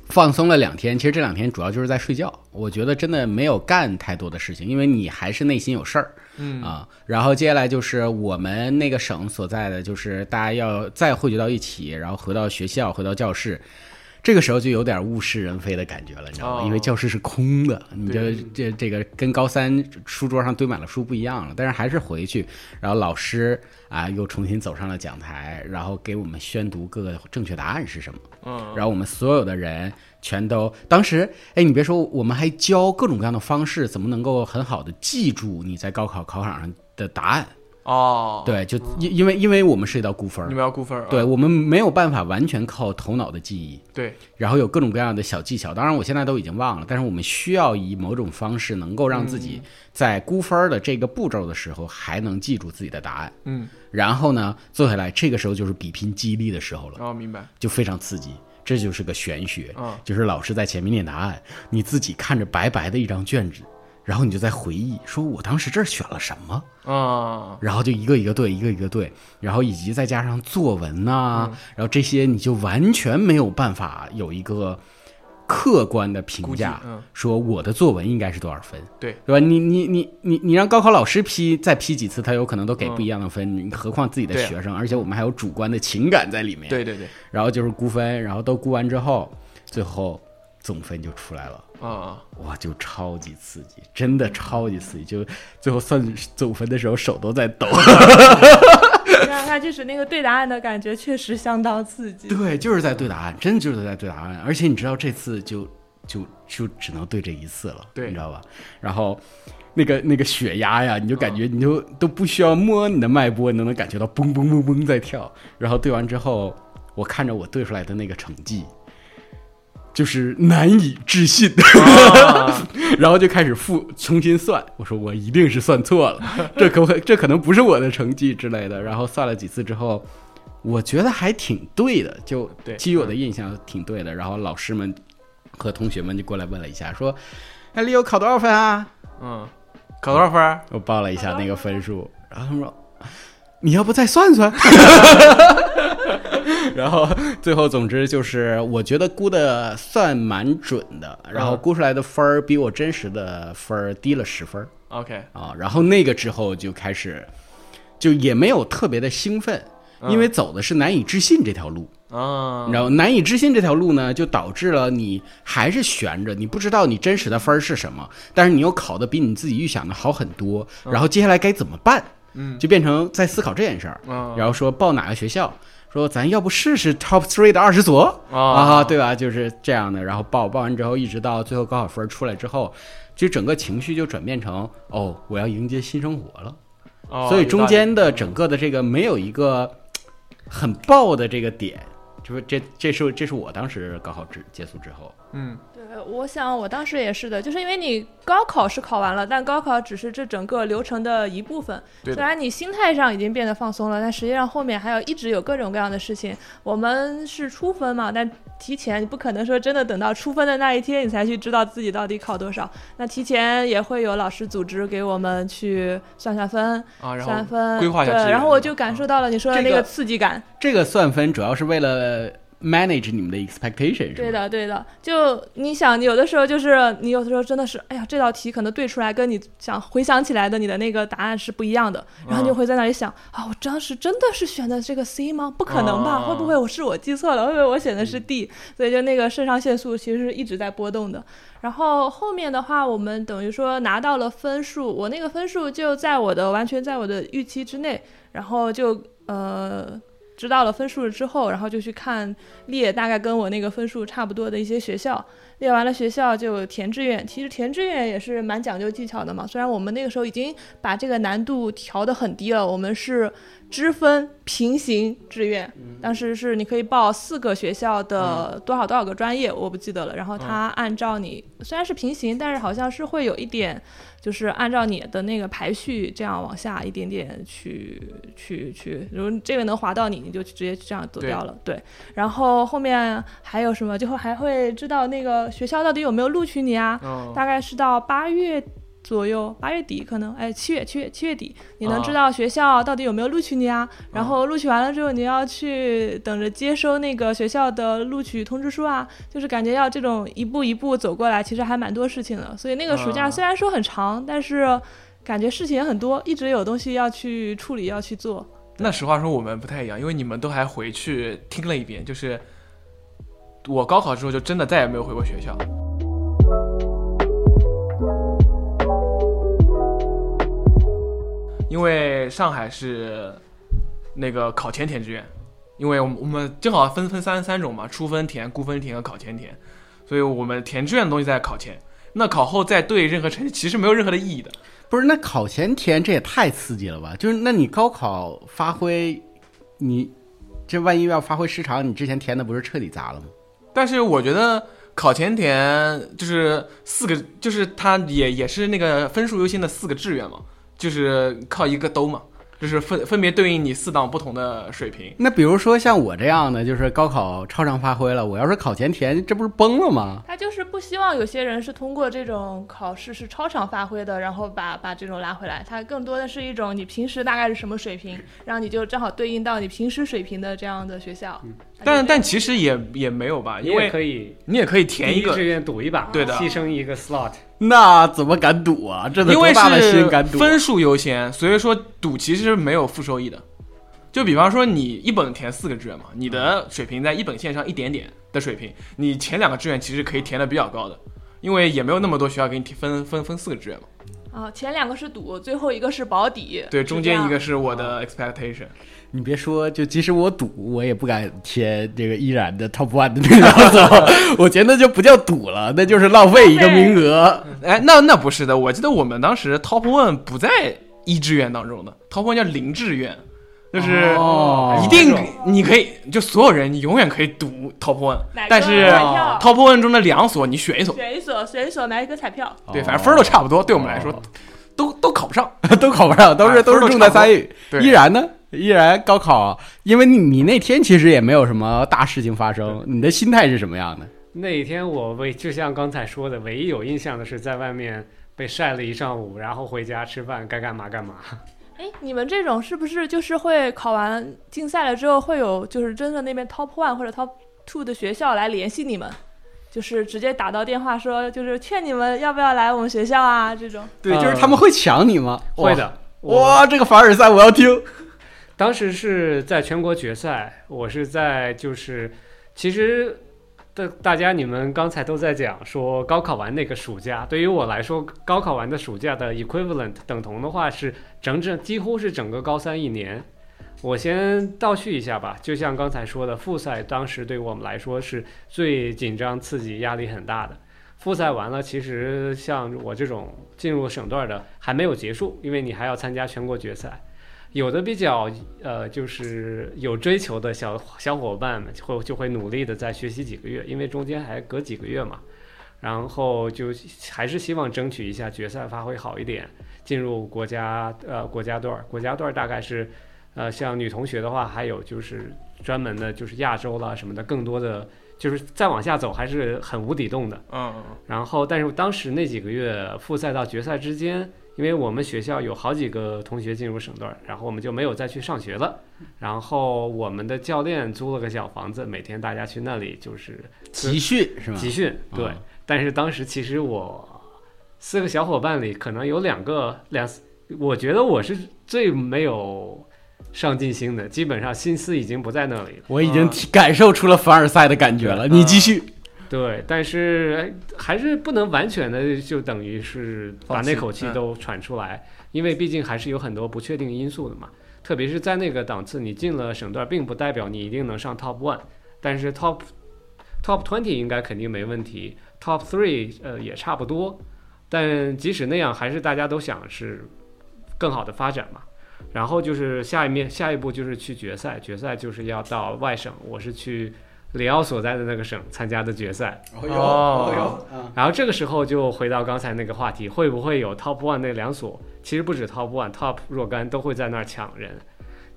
放松了两天，其实这两天主要就是在睡觉。我觉得真的没有干太多的事情，因为你还是内心有事儿，嗯啊。然后接下来就是我们那个省所在的，就是大家要再汇聚到一起，然后回到学校，回到教室。这个时候就有点物是人非的感觉了，你知道吗？哦因为教室是空的，你这这这个跟高三书桌上堆满了书不一样了。但是还是回去，然后老师啊又重新走上了讲台，然后给我们宣读各个正确答案是什么。嗯，然后我们所有的人全都，当时，哎，你别说，我们还教各种各样的方式，怎么能够很好的记住你在高考考场上的答案。哦，，对，就因因为因为我们涉及到估分儿你，们要估分儿啊，对我们没有办法完全靠头脑的记忆，对，然后有各种各样的小技巧。当然，我现在都已经忘了，但是我们需要以某种方式能够让自己在估分儿的这个步骤的时候还能记住自己的答案。嗯，然后呢，坐下来，这个时候就是比拼记忆力的时候了。哦，明白，就非常刺激。这就是个玄学，嗯就是老师在前面念答案，你自己看着白白的一张卷子，然后你就在回忆，说我当时这儿选了什么，啊，然后就一个一个对，一个一个对，然后以及再加上作文呐、嗯。然后这些你就完全没有办法有一个客观的评价，嗯。说我的作文应该是多少分，对。对吧？你你你你你让高考老师批再批几次，他有可能都给不一样的分，你何况自己的学生，而且我们还有主观的情感在里面，对对对，然后就是估分，然后都估完之后，最后总分就出来了，啊，哇，就超级刺激，真的超级刺激，就最后算总分的时候手都在抖。(laughs) 那他就是那个对答案的感觉，确实相当刺激。对，就是在对答案，真的就是在对答案，而且你知道这次就就就只能对这一次了，对你知道吧？然后。那个那个血压呀，你就感觉你就都不需要摸你的脉搏，你都能感觉到嘣嘣嘣嘣在跳。然后对完之后，我看着我对出来的那个成绩，就是难以置信。啊 (laughs) 然后就开始复重新算，我说我一定是算错了，(laughs) 这可这可能不是我的成绩之类的。然后算了几次之后，我觉得还挺对的，就对基于我的印象挺对的。然后老师们和同学们就过来问了一下，说：“哎，李友考多少分啊嗯，考多少分？”我报了一下那个分数，然后他们说：“你要不再算算？” (laughs) 然后 (laughs) 最后，总之就是，我觉得估的算蛮准的，然后嗯。估出来的分儿比我真实的分儿低了十分儿。OK，啊，然后那个之后就开始，就也没有特别的兴奋，嗯因为走的是难以置信这条路，啊，然后难以置信这条路呢，就导致了你还是悬着，你不知道你真实的分儿是什么，但是你又考的比你自己预想的好很多，然后接下来该怎么办？嗯。就变成在思考这件事儿，嗯。然后说报哪个学校，说咱要不试试 top three 的二十所啊啊，对吧？就是这样的，然后报报完之后，一直到最后高考分儿出来之后，就整个情绪就转变成哦，我要迎接新生活了。哦所以中间的整个的这个没有一个很爆的这个点，就是这这是这是我当时高考之结束之后，嗯对，我想我当时也是的，就是因为你高考是考完了，但高考只是这整个流程的一部分。虽然你心态上已经变得放松了，但实际上后面还有一直有各种各样的事情。我们是初分嘛，但提前你不可能说真的等到初分的那一天你才去知道自己到底考多少。那提前也会有老师组织给我们去算算分，啊，然后算分，规划一下资对，然后我就感受到了你说的那个刺激感。这个算分主要是为了 manage 你们的 expectation，是吧？对的，对的，就你想，有的时候就是你有的时候真的是，哎呀，这道题可能对出来跟你想回想起来的你的那个答案是不一样的，然后你就会在那里想啊，我当时真的是选的这个 C 吗？不可能吧？啊会不会我是我记错了？会不会我选的是 D？所以就那个肾上腺素其实是一直在波动的。然后后面的话，我们等于说拿到了分数，我那个分数就在我的完全在我的预期之内，然后就呃。知道了分数之后，然后就去看列大概跟我那个分数差不多的一些学校，列完了学校就填志愿。其实填志愿也是蛮讲究技巧的嘛，虽然我们那个时候已经把这个难度调得很低了，我们是支分平行志愿，当时是你可以报四个学校的多少多少个专业，我不记得了。然后他按照你虽然是平行，但是好像是会有一点。就是按照你的那个排序这样往下一点点去去去，如果这个能划到你，你就直接这样走掉了。对，然后后面还有什么？就会还会知道那个学校到底有没有录取你啊？嗯大概是到八月左右，八月底可能，哎，七月七月七月底，你能知道学校到底有没有录取你啊？然后录取完了之后，你要去等着接收那个学校的录取通知书啊，就是感觉要这种一步一步走过来，其实还蛮多事情的。所以那个暑假啊虽然说很长，但是感觉事情也很多，一直有东西要去处理，要去做。那实话说我们不太一样，因为你们都还回去听了一遍，就是我高考之后就真的再也没有回过学校。因为上海是那个考前填志愿，因为我们我们正好分分三三种嘛，初分填、估分填和考前填，所以我们填志愿的东西在考前，那考后再对任何成绩其实没有任何的意义的。不是，那考前填这也太刺激了吧？就是那你高考发挥，你这万一要发挥失常，你之前填的不是彻底砸了吗？但是我觉得考前填就是四个，就是他也也是那个分数优先的四个志愿嘛，就是靠一个兜嘛，就是分分别对应你四档不同的水平。那比如说像我这样的，就是高考超常发挥了，我要是考前填，这不是崩了吗？他就是不希望有些人是通过这种考试是超常发挥的，然后把把这种拉回来。他更多的是一种你平时大概是什么水平，然后你就正好对应到你平时水平的这样的学校。但但其实也也没有吧，因为可以你也可以填一个志，愿赌一把，对的牺牲一个 slot。(laughs) 那怎么敢赌啊？这得因为多大的心是敢赌啊？分数优先，所以说赌其实没有负收益的。就比方说你一本填四个志愿嘛，你的水平在一本线上一点点的水平，你前两个志愿其实可以填的比较高的，因为也没有那么多学校给你填分分分四个志愿嘛。啊，前两个是赌，最后一个是保底。对，中间一个是我的 expectation。你别说，就即使我赌，我也不敢填这个依然的 top one 的那两所，(laughs) 我觉得就不叫赌了，那就是浪费一个名额。哎，那那不是的，我记得我们当时 top one 不在一志愿当中的，top one 叫零志愿，就是哦一定你可以就所有人你永远可以赌 top one，但是 top one 中的两所你选一所，选一所，选一所拿一个彩票。对，反正分儿都差不多，对我们来说哦都都考不上。(laughs) 都考不上，都是哎都是重在参与。依然呢，依然高考，因为你你那天其实也没有什么大事情发生，你的心态是什么样的？那一天我唯就像刚才说的，唯一有印象的是在外面被晒了一上午，然后回家吃饭，该干嘛干嘛。哎，你们这种是不是就是会考完竞赛了之后，会有就是真的那边 top one 或者 top two 的学校来联系你们，就是直接打到电话说，就是劝你们要不要来我们学校啊这种。对，呃就是他们会抢你吗？会的，哇，这个凡尔赛我要听。(laughs) 当时是在全国决赛，我是在就是，其实的大家你们刚才都在讲说高考完那个暑假，对于我来说，高考完的暑假的 equivalent 等同的话是整整几乎是整个高三一年。我先倒叙一下吧，就像刚才说的，复赛当时对我们来说是最紧张、刺激、压力很大的。复赛完了，其实像我这种进入省段的还没有结束，因为你还要参加全国决赛。有的比较呃，就是有追求的小小伙伴们会就会努力的再学习几个月，因为中间还隔几个月嘛，然后就还是希望争取一下决赛发挥好一点，进入国家呃国家队儿。国家队儿大概是呃像女同学的话，还有就是专门的就是亚洲啦什么的，更多的就是再往下走还是很无底洞的。嗯嗯，然后，但是当时那几个月复赛到决赛之间，因为我们学校有好几个同学进入省队儿，然后我们就没有再去上学了。然后我们的教练租了个小房子，每天大家去那里就是集训是吗？集训。对，啊但是当时其实我四个小伙伴里，可能有两个两，我觉得我是最没有上进心的，基本上心思已经不在那里了。我已经感受出了凡尔赛的感觉了。你继续。对，但是哎还是不能完全的就等于是把那口气嗯都喘出来，因为毕竟还是有很多不确定因素的嘛。特别是在那个档次，你进了省段，并不代表你一定能上 top one，但是 top top twenty 应该肯定没问题，top three 呃也差不多。但即使那样，还是大家都想是更好的发展嘛。然后就是下一面下一步就是去决赛，决赛就是要到外省，我是去里奥所在的那个省参加的决赛。哦哟然后这个时候就回到刚才那个话题，会不会有 Top One 那两所？其实不止 Top One，Top 若干都会在那儿抢人。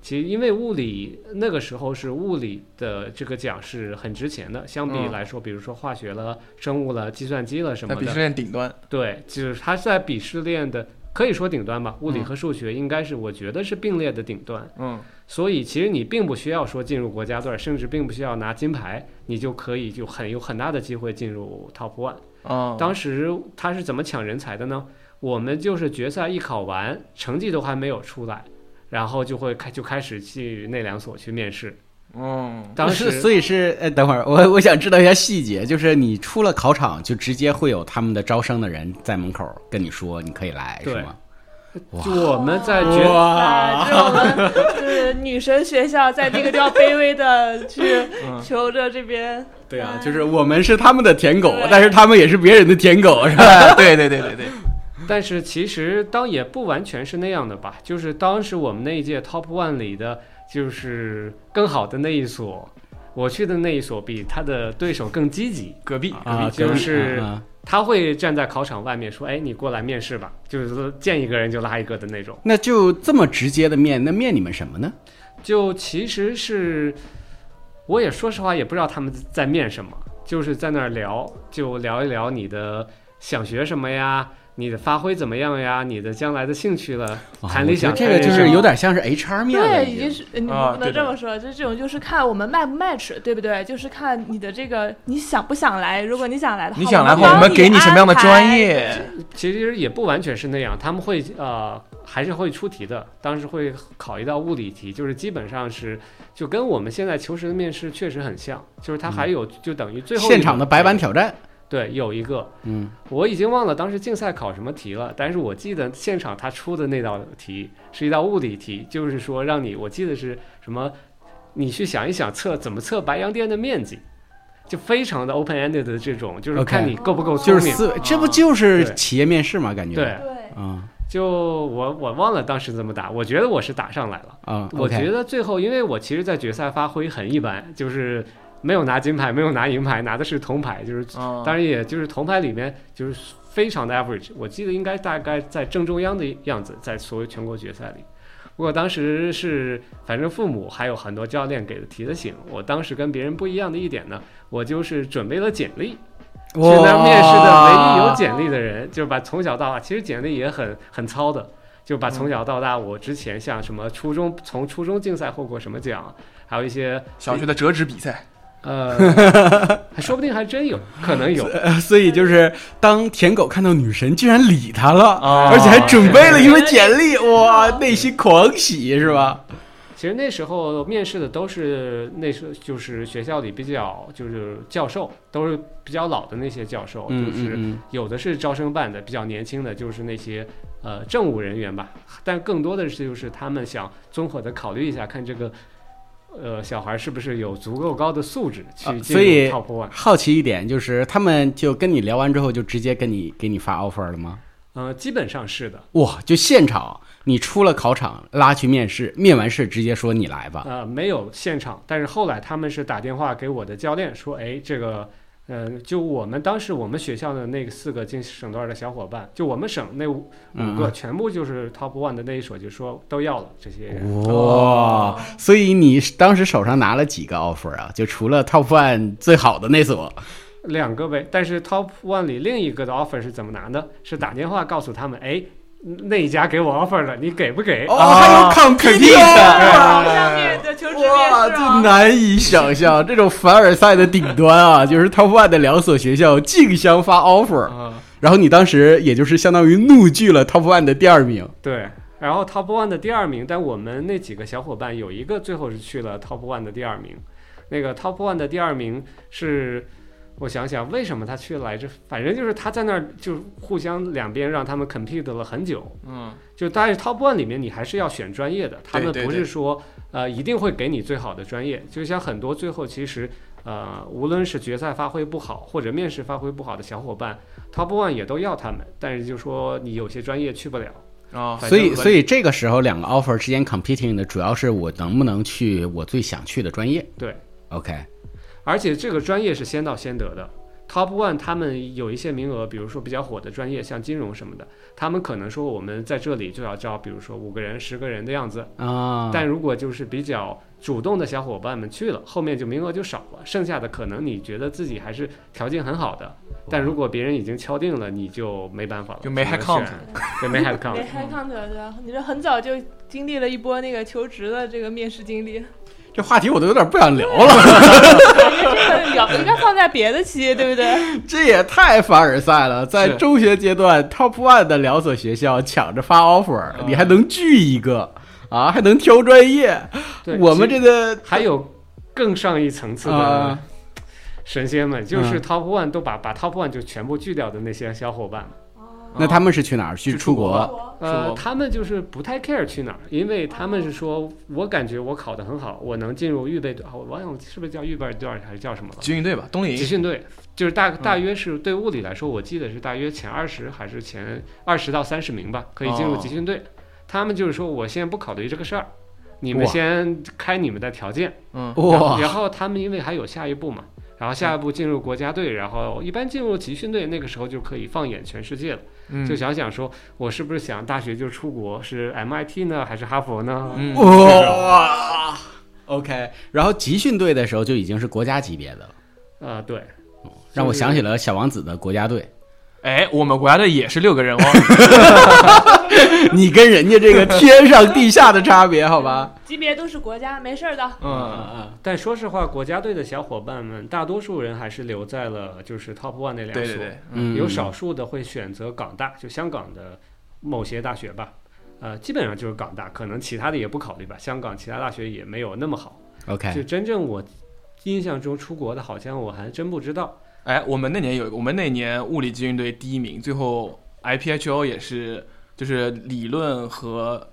其实因为物理那个时候是物理的这个奖是很值钱的，相比嗯来说，比如说化学了、生物了、计算机了什么的，在鄙视链顶端。对，就是它是在鄙视链的可以说顶端吧。物理嗯和数学应该是我觉得是并列的顶端。嗯，所以其实你并不需要说进入国家队，甚至并不需要拿金牌，你就可以就很有很大的机会进入 Top One。哦，当时他是怎么抢人才的呢？我们就是决赛一考完，成绩都还没有出来，然后就会开就开始去那两所去面试，嗯，当时所以是呃，等会儿 (laughs) 我我想知道一下细节，就是你出了考场就直接会有他们的招生的人在门口跟你说你可以来，是吗？就我们在决哎，这我们就是女神学校，在那个地方卑微的去嗯。求着这边。对啊，哎。就是我们是他们的舔狗，但是他们也是别人的舔狗，是吧？对对对对对，但是其实当也不完全是那样的吧，就是当时我们那一届 Top One 里的，就是更好的那一所，我去的那一所比他的对手更积极，隔壁隔啊，壁就是他会站在考场外面说：“哎，你过来面试吧。”就是说见一个人就拉一个的那种。那就这么直接的面，那面你们什么呢？就其实是，我也说实话也不知道他们在面什么，就是在那儿聊，就聊一聊你的想学什么呀，你的发挥怎么样呀，你的将来的兴趣了，谈理想。这个就是有点像是 HR 面了，对，已已经是你不能这么说，就这种就是看我们 match 不 match，对不对？就是看你的这个你想不想来。如果你想来的话，你想来的我话，我们给你什么样的专业？其实也不完全是那样，他们会呃还是会出题的，当时会考一道物理题，就是基本上是就跟我们现在求职的面试确实很像，就是它还有就等于最后现场的白板。挑战。对，有一个嗯，我已经忘了当时竞赛考什么题了，但是我记得现场他出的那道题是一道物理题，就是说让你，我记得是什么，你去想一想测怎么测白洋淀的面积，就非常的 open ended 的这种，就是看你够不够聪明。就是思维，这不就是企业面试吗？感觉？对，对，嗯就我我忘了当时怎么打，我觉得我是打上来了。啊，我觉得最后，因为我其实，在决赛发挥很一般，就是没有拿金牌，没有拿银牌，拿的是铜牌，就是嗯，当然，也就是铜牌里面就是非常的 average，我记得应该大概在正中央的样子，在所有全国决赛里。不过当时是，反正父母还有很多教练给的提的醒。我当时跟别人不一样的一点呢，我就是准备了简历，是那面试的唯一有简历的人，就是把从小到大，其实简历也很很糙的，就把从小到大我之前像什么初中从初中竞赛获过什么奖，还有一些小学的折纸比赛，呃，(laughs) 还说不定还真有可能有。呃 (laughs) 所以就是当舔狗看到女神居然理他了，啊而且还准备了一份简历，(laughs) 哇，内心狂喜是吧？其实那时候面试的都是那时候就是学校里比较就是教授，都是比较老的那些教授，嗯就是嗯有的是招生办的，比较年轻的就是那些呃政务人员吧，但更多的是就是他们想综合的考虑一下，看这个呃小孩是不是有足够高的素质去啊进入 Top One。好奇一点，就是他们就跟你聊完之后，就直接跟你给你发 offer 了吗？呃，基本上是的，哇，就现场你出了考场拉去面试，面完试直接说你来吧。呃，没有现场，但是后来他们是打电话给我的教练说，哎，这个，呃，就我们当时我们学校的那个四个进省段的小伙伴，就我们省那五个全部就是 top one 的那一所，就说都要了这些人。哇，所以你当时手上拿了几个 offer 啊？就除了 Top One 最好的那所，两个呗，但是 top one 里另一个的 offer 是怎么拿的？是打电话告诉他们，哎，那一家给我 offer 了，你给不给？哦，啊还有 compete 网啊！上面的求职面哇，试啊，这难以想象，这种凡尔赛的顶端啊，就是 Top One 的两所学校竞相发 offer，嗯，然后你当时也就是相当于怒拒了 Top One 的第二名。对，然后 top one 的第二名，但我们那几个小伙伴有一个最后是去了 top one 的第二名。那个 top one 的第二名是，我想想为什么他去了来着？反正就是他在那儿就互相两边让他们 compete 了很久。嗯，就但是 top one 里面你还是要选专业的，他们不是说呃一定会给你最好的专业。就像很多最后其实呃无论是决赛发挥不好或者面试发挥不好的小伙伴，top one 也都要他们，但是就说你有些专业去不了。啊，所以，所以这个时候两个 offer 之间 competing 的主要是我能不能去我最想去的专业。对，OK，而且这个专业是先到先得的。Top One 他们有一些名额，比如说比较火的专业，像金融什么的，他们可能说我们在这里就要招，比如说五个人、十个人的样子。啊，但如果就是比较主动的小伙伴们去了，后面就名额就少了，剩下的可能你觉得自己还是条件很好的，但如果别人已经敲定了，你就没办法了，就没只能 head count 选，对，没 head 没 count。head count 的，你这很早就经历了一波那个求职的这个面试经历，这话题我都有点不想聊了，这个聊应该放在别的期，对不对？这也太凡尔赛了。在是中学阶段，Top One 的两所学校抢着发 offer，、你还能拒一个啊？还能挑专业？对，我们其这个还有更上一层次啊的神仙们，就是嗯 Top One 都把把 Top One 就全部拒掉的那些小伙伴。那他们是去哪儿？去去出国？呃，他们就是不太 care 去哪儿，因为他们是说，我感觉我考得很好，我能进入预备队，啊我忘了是不是叫预备队还是叫什么了？集训队吧，冬令营。集训队，就是大大约是对物理来说，我记得是大约前二十还是前二十到三十名吧，可以进入哦集训队。他们就是说我先不考虑这个事儿，你们先开你们的条件，嗯，哇然后他们因为还有下一步嘛，然后下一步进入国家队，然后一般进入集训队，那个时候就可以放眼全世界了。嗯就想想说，我是不是想大学就出国，是 MIT 呢，还是哈佛呢？嗯哇，OK。然后集训队的时候就已经是国家级别的了，呃，对，让我想起了小王子的国家队。哎，我们国家队也是六个人哦。(laughs) 你跟人家这个天上地下的差别，好吧？级别都是国家，没事儿的。嗯，嗯嗯但说实话，国家队的小伙伴们，大多数人还是留在了就是 Top One 那两所，对对对，嗯，有少数的会选择港大，就香港的某些大学吧。呃，基本上就是港大，可能其他的也不考虑吧。香港其他大学也没有那么好。就 OK 就。真正我印象中出国的，好像我还真不知道。哎，我们那年有一个，我们那年物理集训队第一名，最后 IPHO 也是就是理论和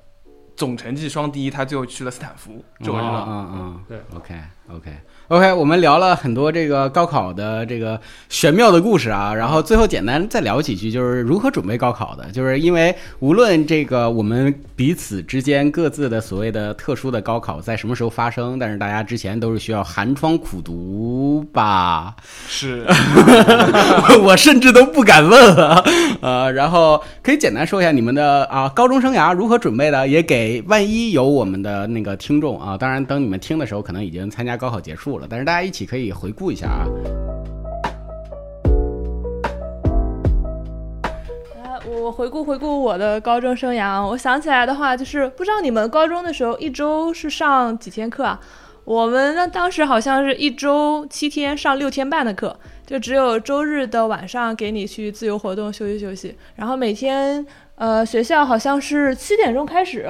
总成绩双第一，他最后去了斯坦福，这我知道。嗯嗯，对，OK OK OK，我们聊了很多这个高考的这个玄妙的故事啊，然后最后简单再聊几句，就是如何准备高考的，就是因为无论这个我们彼此之间各自的所谓的特殊的高考在什么时候发生，但是大家之前都是需要寒窗苦读吧。是，(laughs) 我甚至都不敢问了，呃，然后可以简单说一下你们的啊高中生涯如何准备的，也给万一有我们的那个听众啊，当然等你们听的时候，可能已经参加高考结束了，但是大家一起可以回顾一下啊。来，我回顾回顾我的高中生涯，我想起来的话，就是不知道你们高中的时候一周是上几天课啊？我们呢当时好像是一周七天上六天半的课，就只有周日的晚上给你去自由活动休息休息，然后每天呃学校好像是七点钟开始。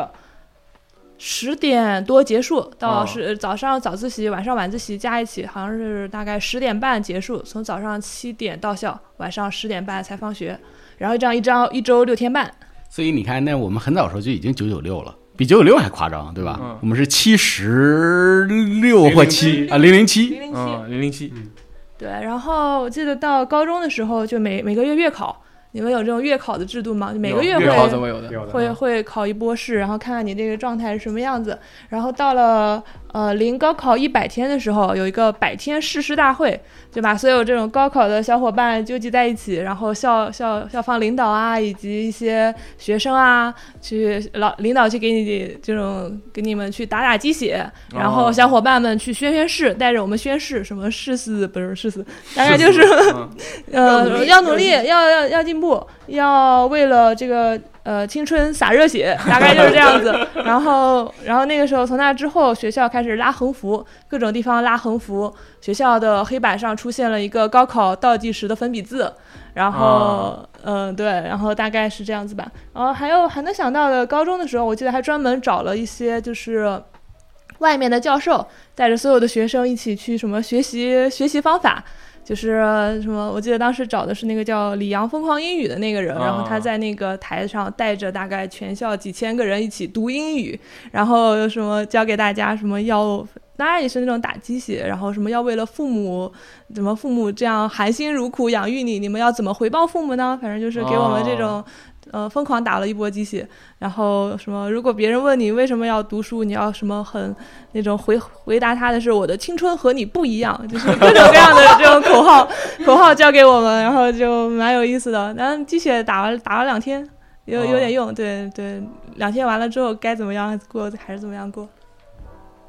十点多结束，到哦是早上早自习、晚上晚自习加一起，好像是大概十点半结束，从早上七点到校，晚上十点半才放学。然后这样一张一周六天半，所以你看，那我们很早的时候就已经九九六了，比九九六还夸张，对吧？嗯我们是七十六或七啊零零七，零零七。嗯，零零七，对，然后我记得到高中的时候，就每每个月月考，你们有这种月考的制度吗？每个月有月考怎会么有的？会会考一波试，然后看看你这个状态是什么样子。然后到了呃临高考一百天的时候，有一个百天誓师大会，就把所有这种高考的小伙伴纠集在一起，然后校校校方领导啊，以及一些学生啊，去老领导去给你这种给你们去打打鸡血，然后哦小伙伴们去宣宣誓，带着我们宣誓，什么誓死不是誓死，大概就是嗯 (laughs) 呃，要努力，要要要进步，要为了这个呃青春洒热血，大概就是这样子。(laughs) 然后，然后那个时候从那之后，学校开始拉横幅，各种地方拉横幅，学校的黑板上出现了一个高考倒计时的粉笔字。然后啊，嗯、对，然后大概是这样子吧。然后还有还能想到的，高中的时候，我记得还专门找了一些就是外面的教授，带着所有的学生一起去什么学习学习方法，就是什么，我记得当时找的是那个叫李阳疯狂英语的那个人，然后他啊在那个台上带着大概全校几千个人一起读英语，然后什么教给大家什么要。当然也是那种打鸡血，然后什么要为了父母，怎么父母这样含辛茹苦养育你，你们要怎么回报父母呢？反正就是给我们这种，呃，疯狂打了一波鸡血。然后什么，如果别人问你为什么要读书，你要什么很那种回回答他的是我的青春和你不一样，就是各种各样的这种口号口号教给我们，然后就蛮有意思的。然后鸡血打完打了两天，有有点用，对对，两天完了之后该怎么样过还是怎么样过。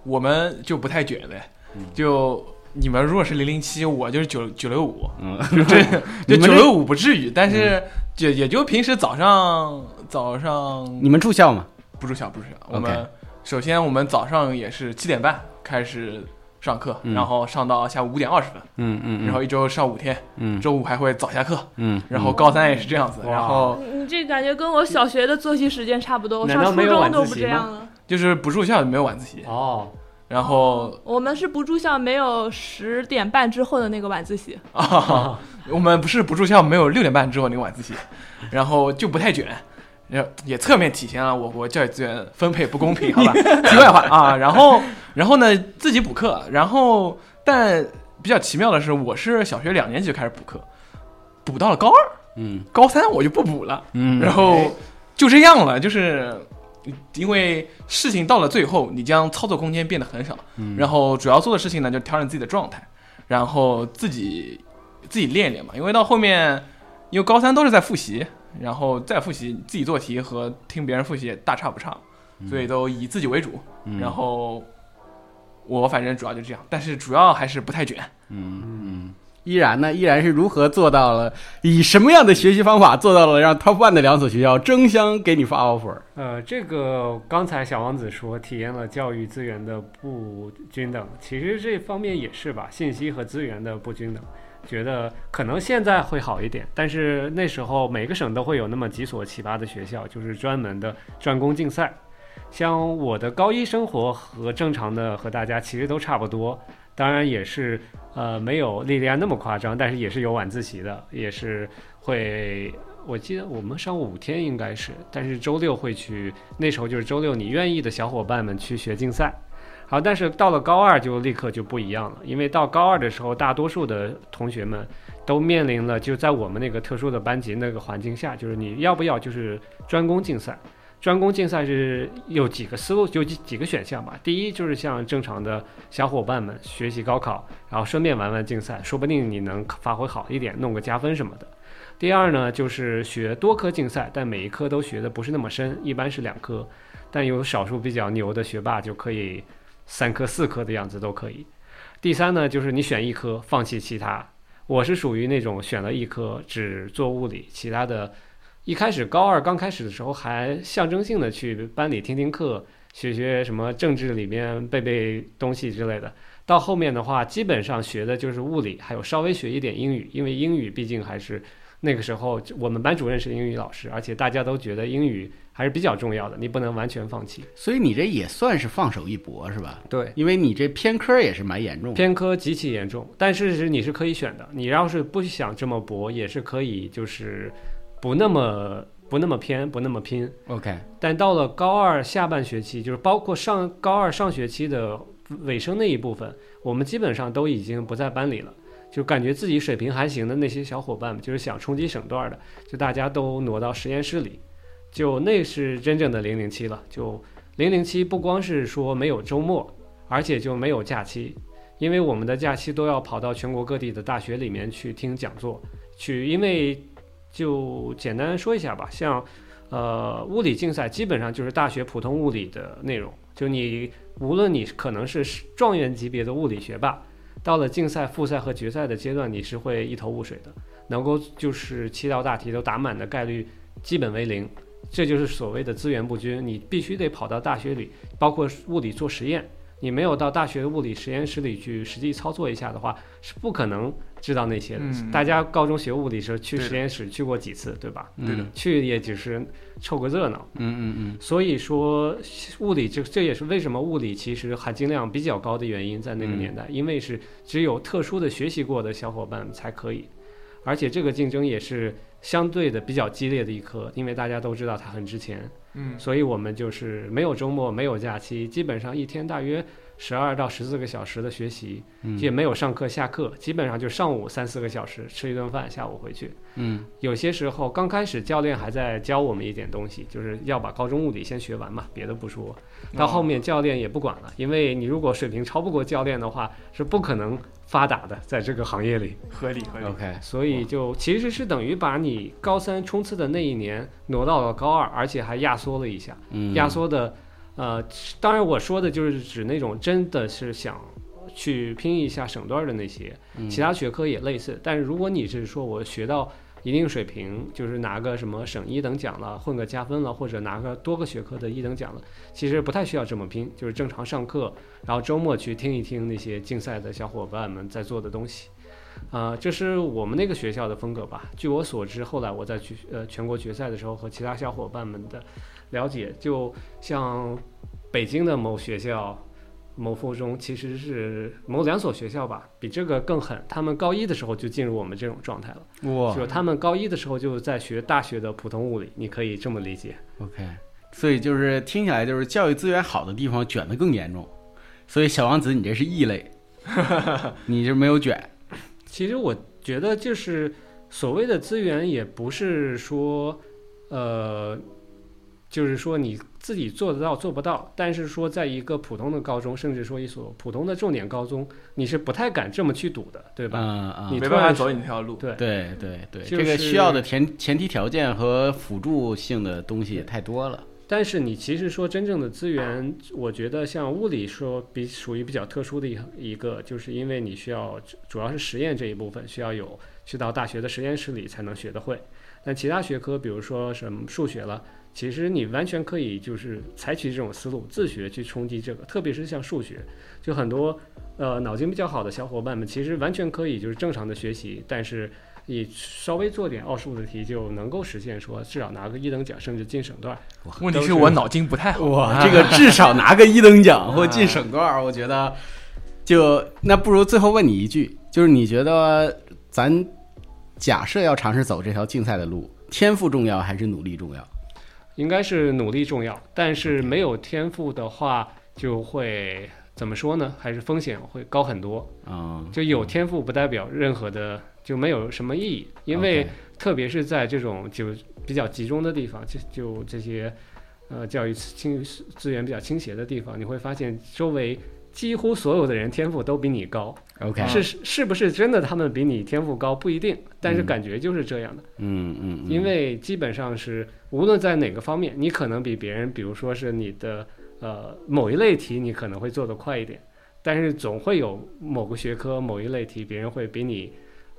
我们就不太卷的嗯，就你们如果是零零七，我就是九九六五，嗯，就这 (laughs) 你们这就九六五不至于，但是就也就平时早上早上你们住校吗？不住校不住校，我们首先我们早上也是七点半开始上课，嗯。然后上到下午五点二十分，嗯嗯，然后一周上五天，嗯。周五还会早下课，嗯，然后高三也是这样子，哇。然后你这感觉跟我小学的作息时间差不多，我上初难道没有中都不晚自习吗？这样了。就是不住校没有晚自习，哦，然后我们是不住校，没有十点半之后的那个晚自习。啊，(laughs) 我们不是不住校，没有六点半之后那个晚自习，然后就不太卷，然后也侧面体现了我国教育资源分配不公平，好吧？(laughs) 题外话啊，然后然后呢自己补课，然后但比较奇妙的是，我是小学两年级就开始补课，补到了高二，嗯高三我就不补了，嗯，然后就这样了，就是。因为事情到了最后，你将操作空间变得很少，嗯然后主要做的事情呢，就调整自己的状态，然后自己自己练一练嘛。因为到后面，因为高三都是在复习，然后再复习，自己做题和听别人复习也大差不差，所以都以自己为主。嗯然后我反正主要就这样，但是主要还是不太卷。嗯嗯，依然呢，依然是如何做到了？以什么样的学习方法做到了让 Top One 的两所学校争相给你发 offer？呃，这个刚才小王子说体验了教育资源的不均等，其实这方面也是吧，信息和资源的不均等。觉得可能现在会好一点，但是那时候每个省都会有那么几所奇葩的学校，就是专门的专攻竞赛。像我的高一生活和正常的和大家其实都差不多，当然也是呃没有莉莉安那么夸张，但是也是有晚自习的，也是会。我记得我们上五天应该是，但是周六会去，那时候就是周六，你愿意的小伙伴们去学竞赛。好，但是到了高二就立刻就不一样了，因为到高二的时候，大多数的同学们都面临了就在我们那个特殊的班级那个环境下，就是你要不要就是专攻竞赛。专攻竞赛是有几个思路，就几几个选项吧。第一就是像正常的小伙伴们学习高考，然后顺便玩玩竞赛，说不定你能发挥好一点，弄个加分什么的。第二呢，就是学多科竞赛，但每一科都学的不是那么深，一般是两科，但有少数比较牛的学霸就可以三科、四科的样子都可以。第三呢，就是你选一科，放弃其他。我是属于那种选了一科只做物理，其他的。一开始高二刚开始的时候，还象征性的去班里听听课，学学什么政治里面背背东西之类的。到后面的话，基本上学的就是物理，还有稍微学一点英语，因为英语毕竟还是那个时候我们班主任是英语老师，而且大家都觉得英语还是比较重要的，你不能完全放弃。所以你这也算是放手一搏是吧？对，因为你这偏科也是蛮严重的。偏科极其严重，但是是你是可以选的，你要是不想这么搏，也是可以，就是不那么不那么偏，不那么拼。OK，但到了高二下半学期，就是包括上高二上学期的尾声那一部分，我们基本上都已经不在班里了。就感觉自己水平还行的那些小伙伴们，就是想冲击省段的，就大家都挪到实验室里，就那是真正的零零七了。就零零七不光是说没有周末，而且就没有假期，因为我们的假期都要跑到全国各地的大学里面去听讲座，去因为就简单说一下吧，像呃物理竞赛基本上就是大学普通物理的内容，就你无论你可能是状元级别的物理学霸。到了竞赛、复赛和决赛的阶段，你是会一头雾水的，能够就是七道大题都打满的概率基本为零，这就是所谓的资源不均。你必须得跑到大学里，包括物理做实验，你没有到大学物理实验室里去实际操作一下的话，是不可能知道那些的。嗯大家高中学物理时候去实验室去过几次，对吧？对的嗯去也只是凑个热闹。嗯嗯嗯，所以说，物理这这也是为什么物理其实含金量比较高的原因，在那个年代，因为是只有特殊的学习过的小伙伴才可以，而且这个竞争也是相对的比较激烈的一科，因为大家都知道它很值钱，嗯，所以我们就是没有周末，没有假期，基本上一天大约十二到十四个小时的学习，嗯也没有上课下课，基本上就上午三四个小时吃一顿饭，下午回去。嗯有些时候刚开始教练还在教我们一点东西，就是要把高中物理先学完嘛，别的不说。到后面教练也不管了，因为你如果水平超不过教练的话，是不可能发达的，在这个行业里。合理合理。，OK，所以就其实是等于把你高三冲刺的那一年挪到了高二，而且还压缩了一下。嗯，压缩的，呃，当然我说的就是指那种真的是想去拼一下省段的那些，嗯其他学科也类似。但是如果你是说我学到一定水平，就是拿个什么省一等奖了，混个加分了，或者拿个多个学科的一等奖了，其实不太需要这么拼，就是正常上课，然后周末去听一听那些竞赛的小伙伴们在做的东西。啊、这是我们那个学校的风格吧。据我所知，后来我在去呃全国决赛的时候和其他小伙伴们的了解，就像北京的某学校，某附中，其实是某两所学校吧，比这个更狠。他们高一的时候就进入我们这种状态了，哇就他们高一的时候就在学大学的普通物理，你可以这么理解。OK，所以就是听起来就是教育资源好的地方卷得更严重，所以小王子你这是异类，(laughs) 你这没有卷。其实我觉得就是所谓的资源，也不是说，呃，就是说你自己做得到做不到，但是说在一个普通的高中，甚至说一所普通的重点高中，你是不太敢这么去赌的，对吧？嗯嗯，你没办法走你那条路。对对对对，这个需要的前前提条件和辅助性的东西也太多了。但是你其实说真正的资源，我觉得像物理说比属于比较特殊的一一个，就是因为你需要主主要是实验这一部分需要有去到大学的实验室里才能学得会。但其他学科，比如说什么数学了，其实你完全可以就是采取这种思路，自学去冲击这个。特别是像数学，就很多呃脑筋比较好的小伙伴们，其实完全可以就是正常的学习，但是你稍微做点奥数的题，就能够实现说至少拿个一等奖，甚至进省段。问题是是我脑筋不太好。哇，这个至少拿个一等奖或进省段儿，我觉得就那不如最后问你一句，就是你觉得咱假设要尝试走这条竞赛的路，天赋重要还是努力重要？应该是努力重要，但是没有天赋的话，就会怎么说呢？还是风险会高很多。啊，就有天赋不代表任何的就没有什么意义，因为特别是在这种就比较集中的地方，就就这些呃教育倾资源比较倾斜的地方，你会发现周围几乎所有的人天赋都比你高。OK，是是不是真的他们比你天赋高不一定，但是嗯感觉就是这样的。嗯嗯，嗯因为基本上是无论在哪个方面，你可能比别人，比如说是你的呃某一类题，你可能会做得快一点，但是总会有某个学科某一类题，别人会比你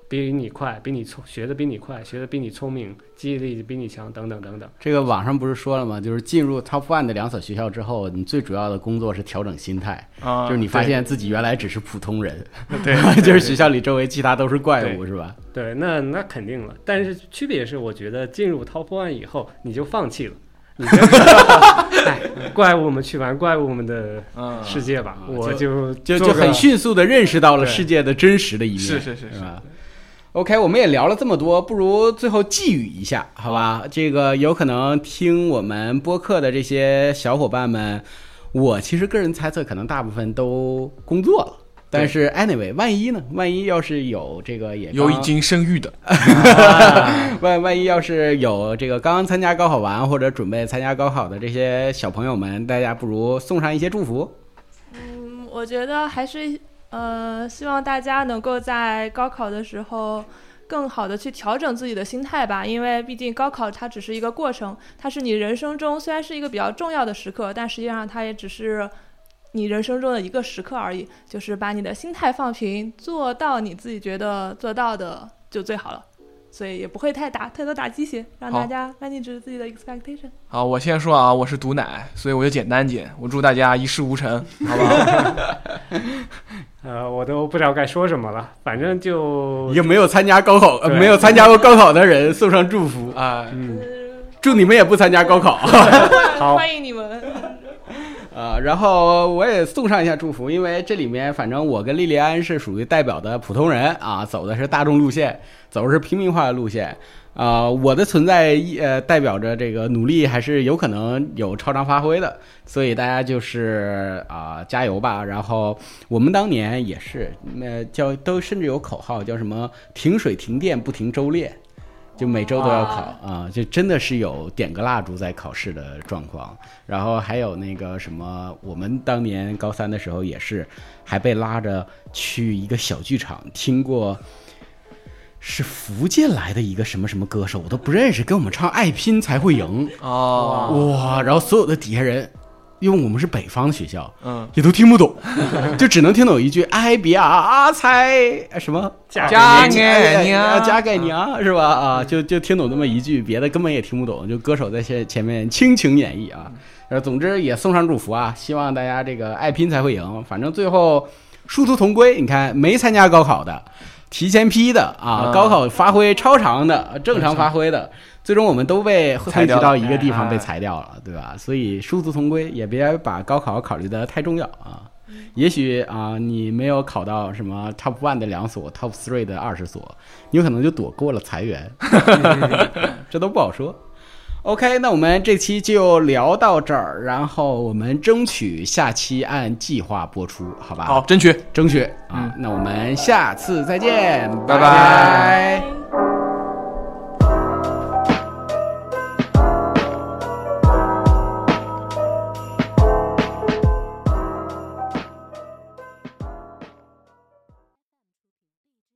比你快，比你聪学的比你快，学的比你聪明，记忆力比你强，等等等等。这个网上不是说了吗？就是进入 Top One 的两所学校之后，你最主要的工作是调整心态，啊，就是你发现自己原来只是普通人，对，(laughs) 就是学校里周围其他都是怪物，是吧？对，那那肯定了。但是区别是，我觉得进入 Top One 以后，你就放弃了。你就 (laughs) 哎，怪物们去玩怪物们的嗯，世界吧，啊我就就就很迅速的认识到了世界的真实的一面，是是是是是吧？OK，我们也聊了这么多，不如最后寄语一下，好吧？这个有可能听我们播客的这些小伙伴们，我其实个人猜测，可能大部分都工作了。但是 anyway，万一呢？万一要是有这个也有已经生育的，(laughs) (laughs) 万万一要是有这个刚刚参加高考完或者准备参加高考的这些小朋友们，大家不如送上一些祝福。嗯，我觉得还是呃，希望大家能够在高考的时候更好的去调整自己的心态吧，因为毕竟高考它只是一个过程，它是你人生中虽然是一个比较重要的时刻，但实际上它也只是你人生中的一个时刻而已。就是把你的心态放平，做到你自己觉得做到的就最好了。所以也不会太打太多打鸡血，让大家 manage 自己的 expectation。好，我先说啊，我是毒奶，所以我就简单点，我祝大家一事无成，好不好？(laughs) 呃，我都不知道该说什么了，反正就一个没有参加高考、呃、没有参加过高考的人送上祝福，啊，嗯，祝你们也不参加高考。(laughs) 好欢迎你们。呃，然后我也送上一下祝福，因为这里面反正我跟莉莉安是属于代表的普通人啊，走的是大众路线，走的是平民化的路线。啊、我的存在呃代表着这个努力还是有可能有超常发挥的，所以大家就是啊、加油吧。然后我们当年也是，呃叫都甚至有口号叫什么停水停电不停周练。就每周都要考啊，就真的是有点个蜡烛在考试的状况。然后还有那个什么，我们当年高三的时候也是，还被拉着去一个小剧场听过，是福建来的一个什么什么歌手，我都不认识，跟我们唱《爱拼才会赢哦，》哇！然后所有的底下人，因为我们是北方的学校，嗯，也都听不懂，(laughs) 就只能听懂一句“哎别啊才什么嫁嫁给给娘啊嫁给娘是吧？啊，就就听懂那么一句，别的根本也听不懂，就歌手在前前面倾情演绎啊。呃，总之也送上祝福啊，希望大家这个爱拼才会赢，反正最后殊途同归。你看，没参加高考的，提前批的啊，嗯高考发挥超常的，正常发挥的。最终我们都被汇裁掉到一个地方哎被裁掉了，对吧？所以殊途同归，也别把高考考虑的太重要啊。也许啊、你没有考到什么 top one 的两所，top three 的二十所，你有可能就躲过了裁员，(laughs) (laughs) 这都不好说。OK，那我们这期就聊到这儿，然后我们争取下期按计划播出，好吧？好，，争取。争取啊！那我们下次再见，拜拜拜拜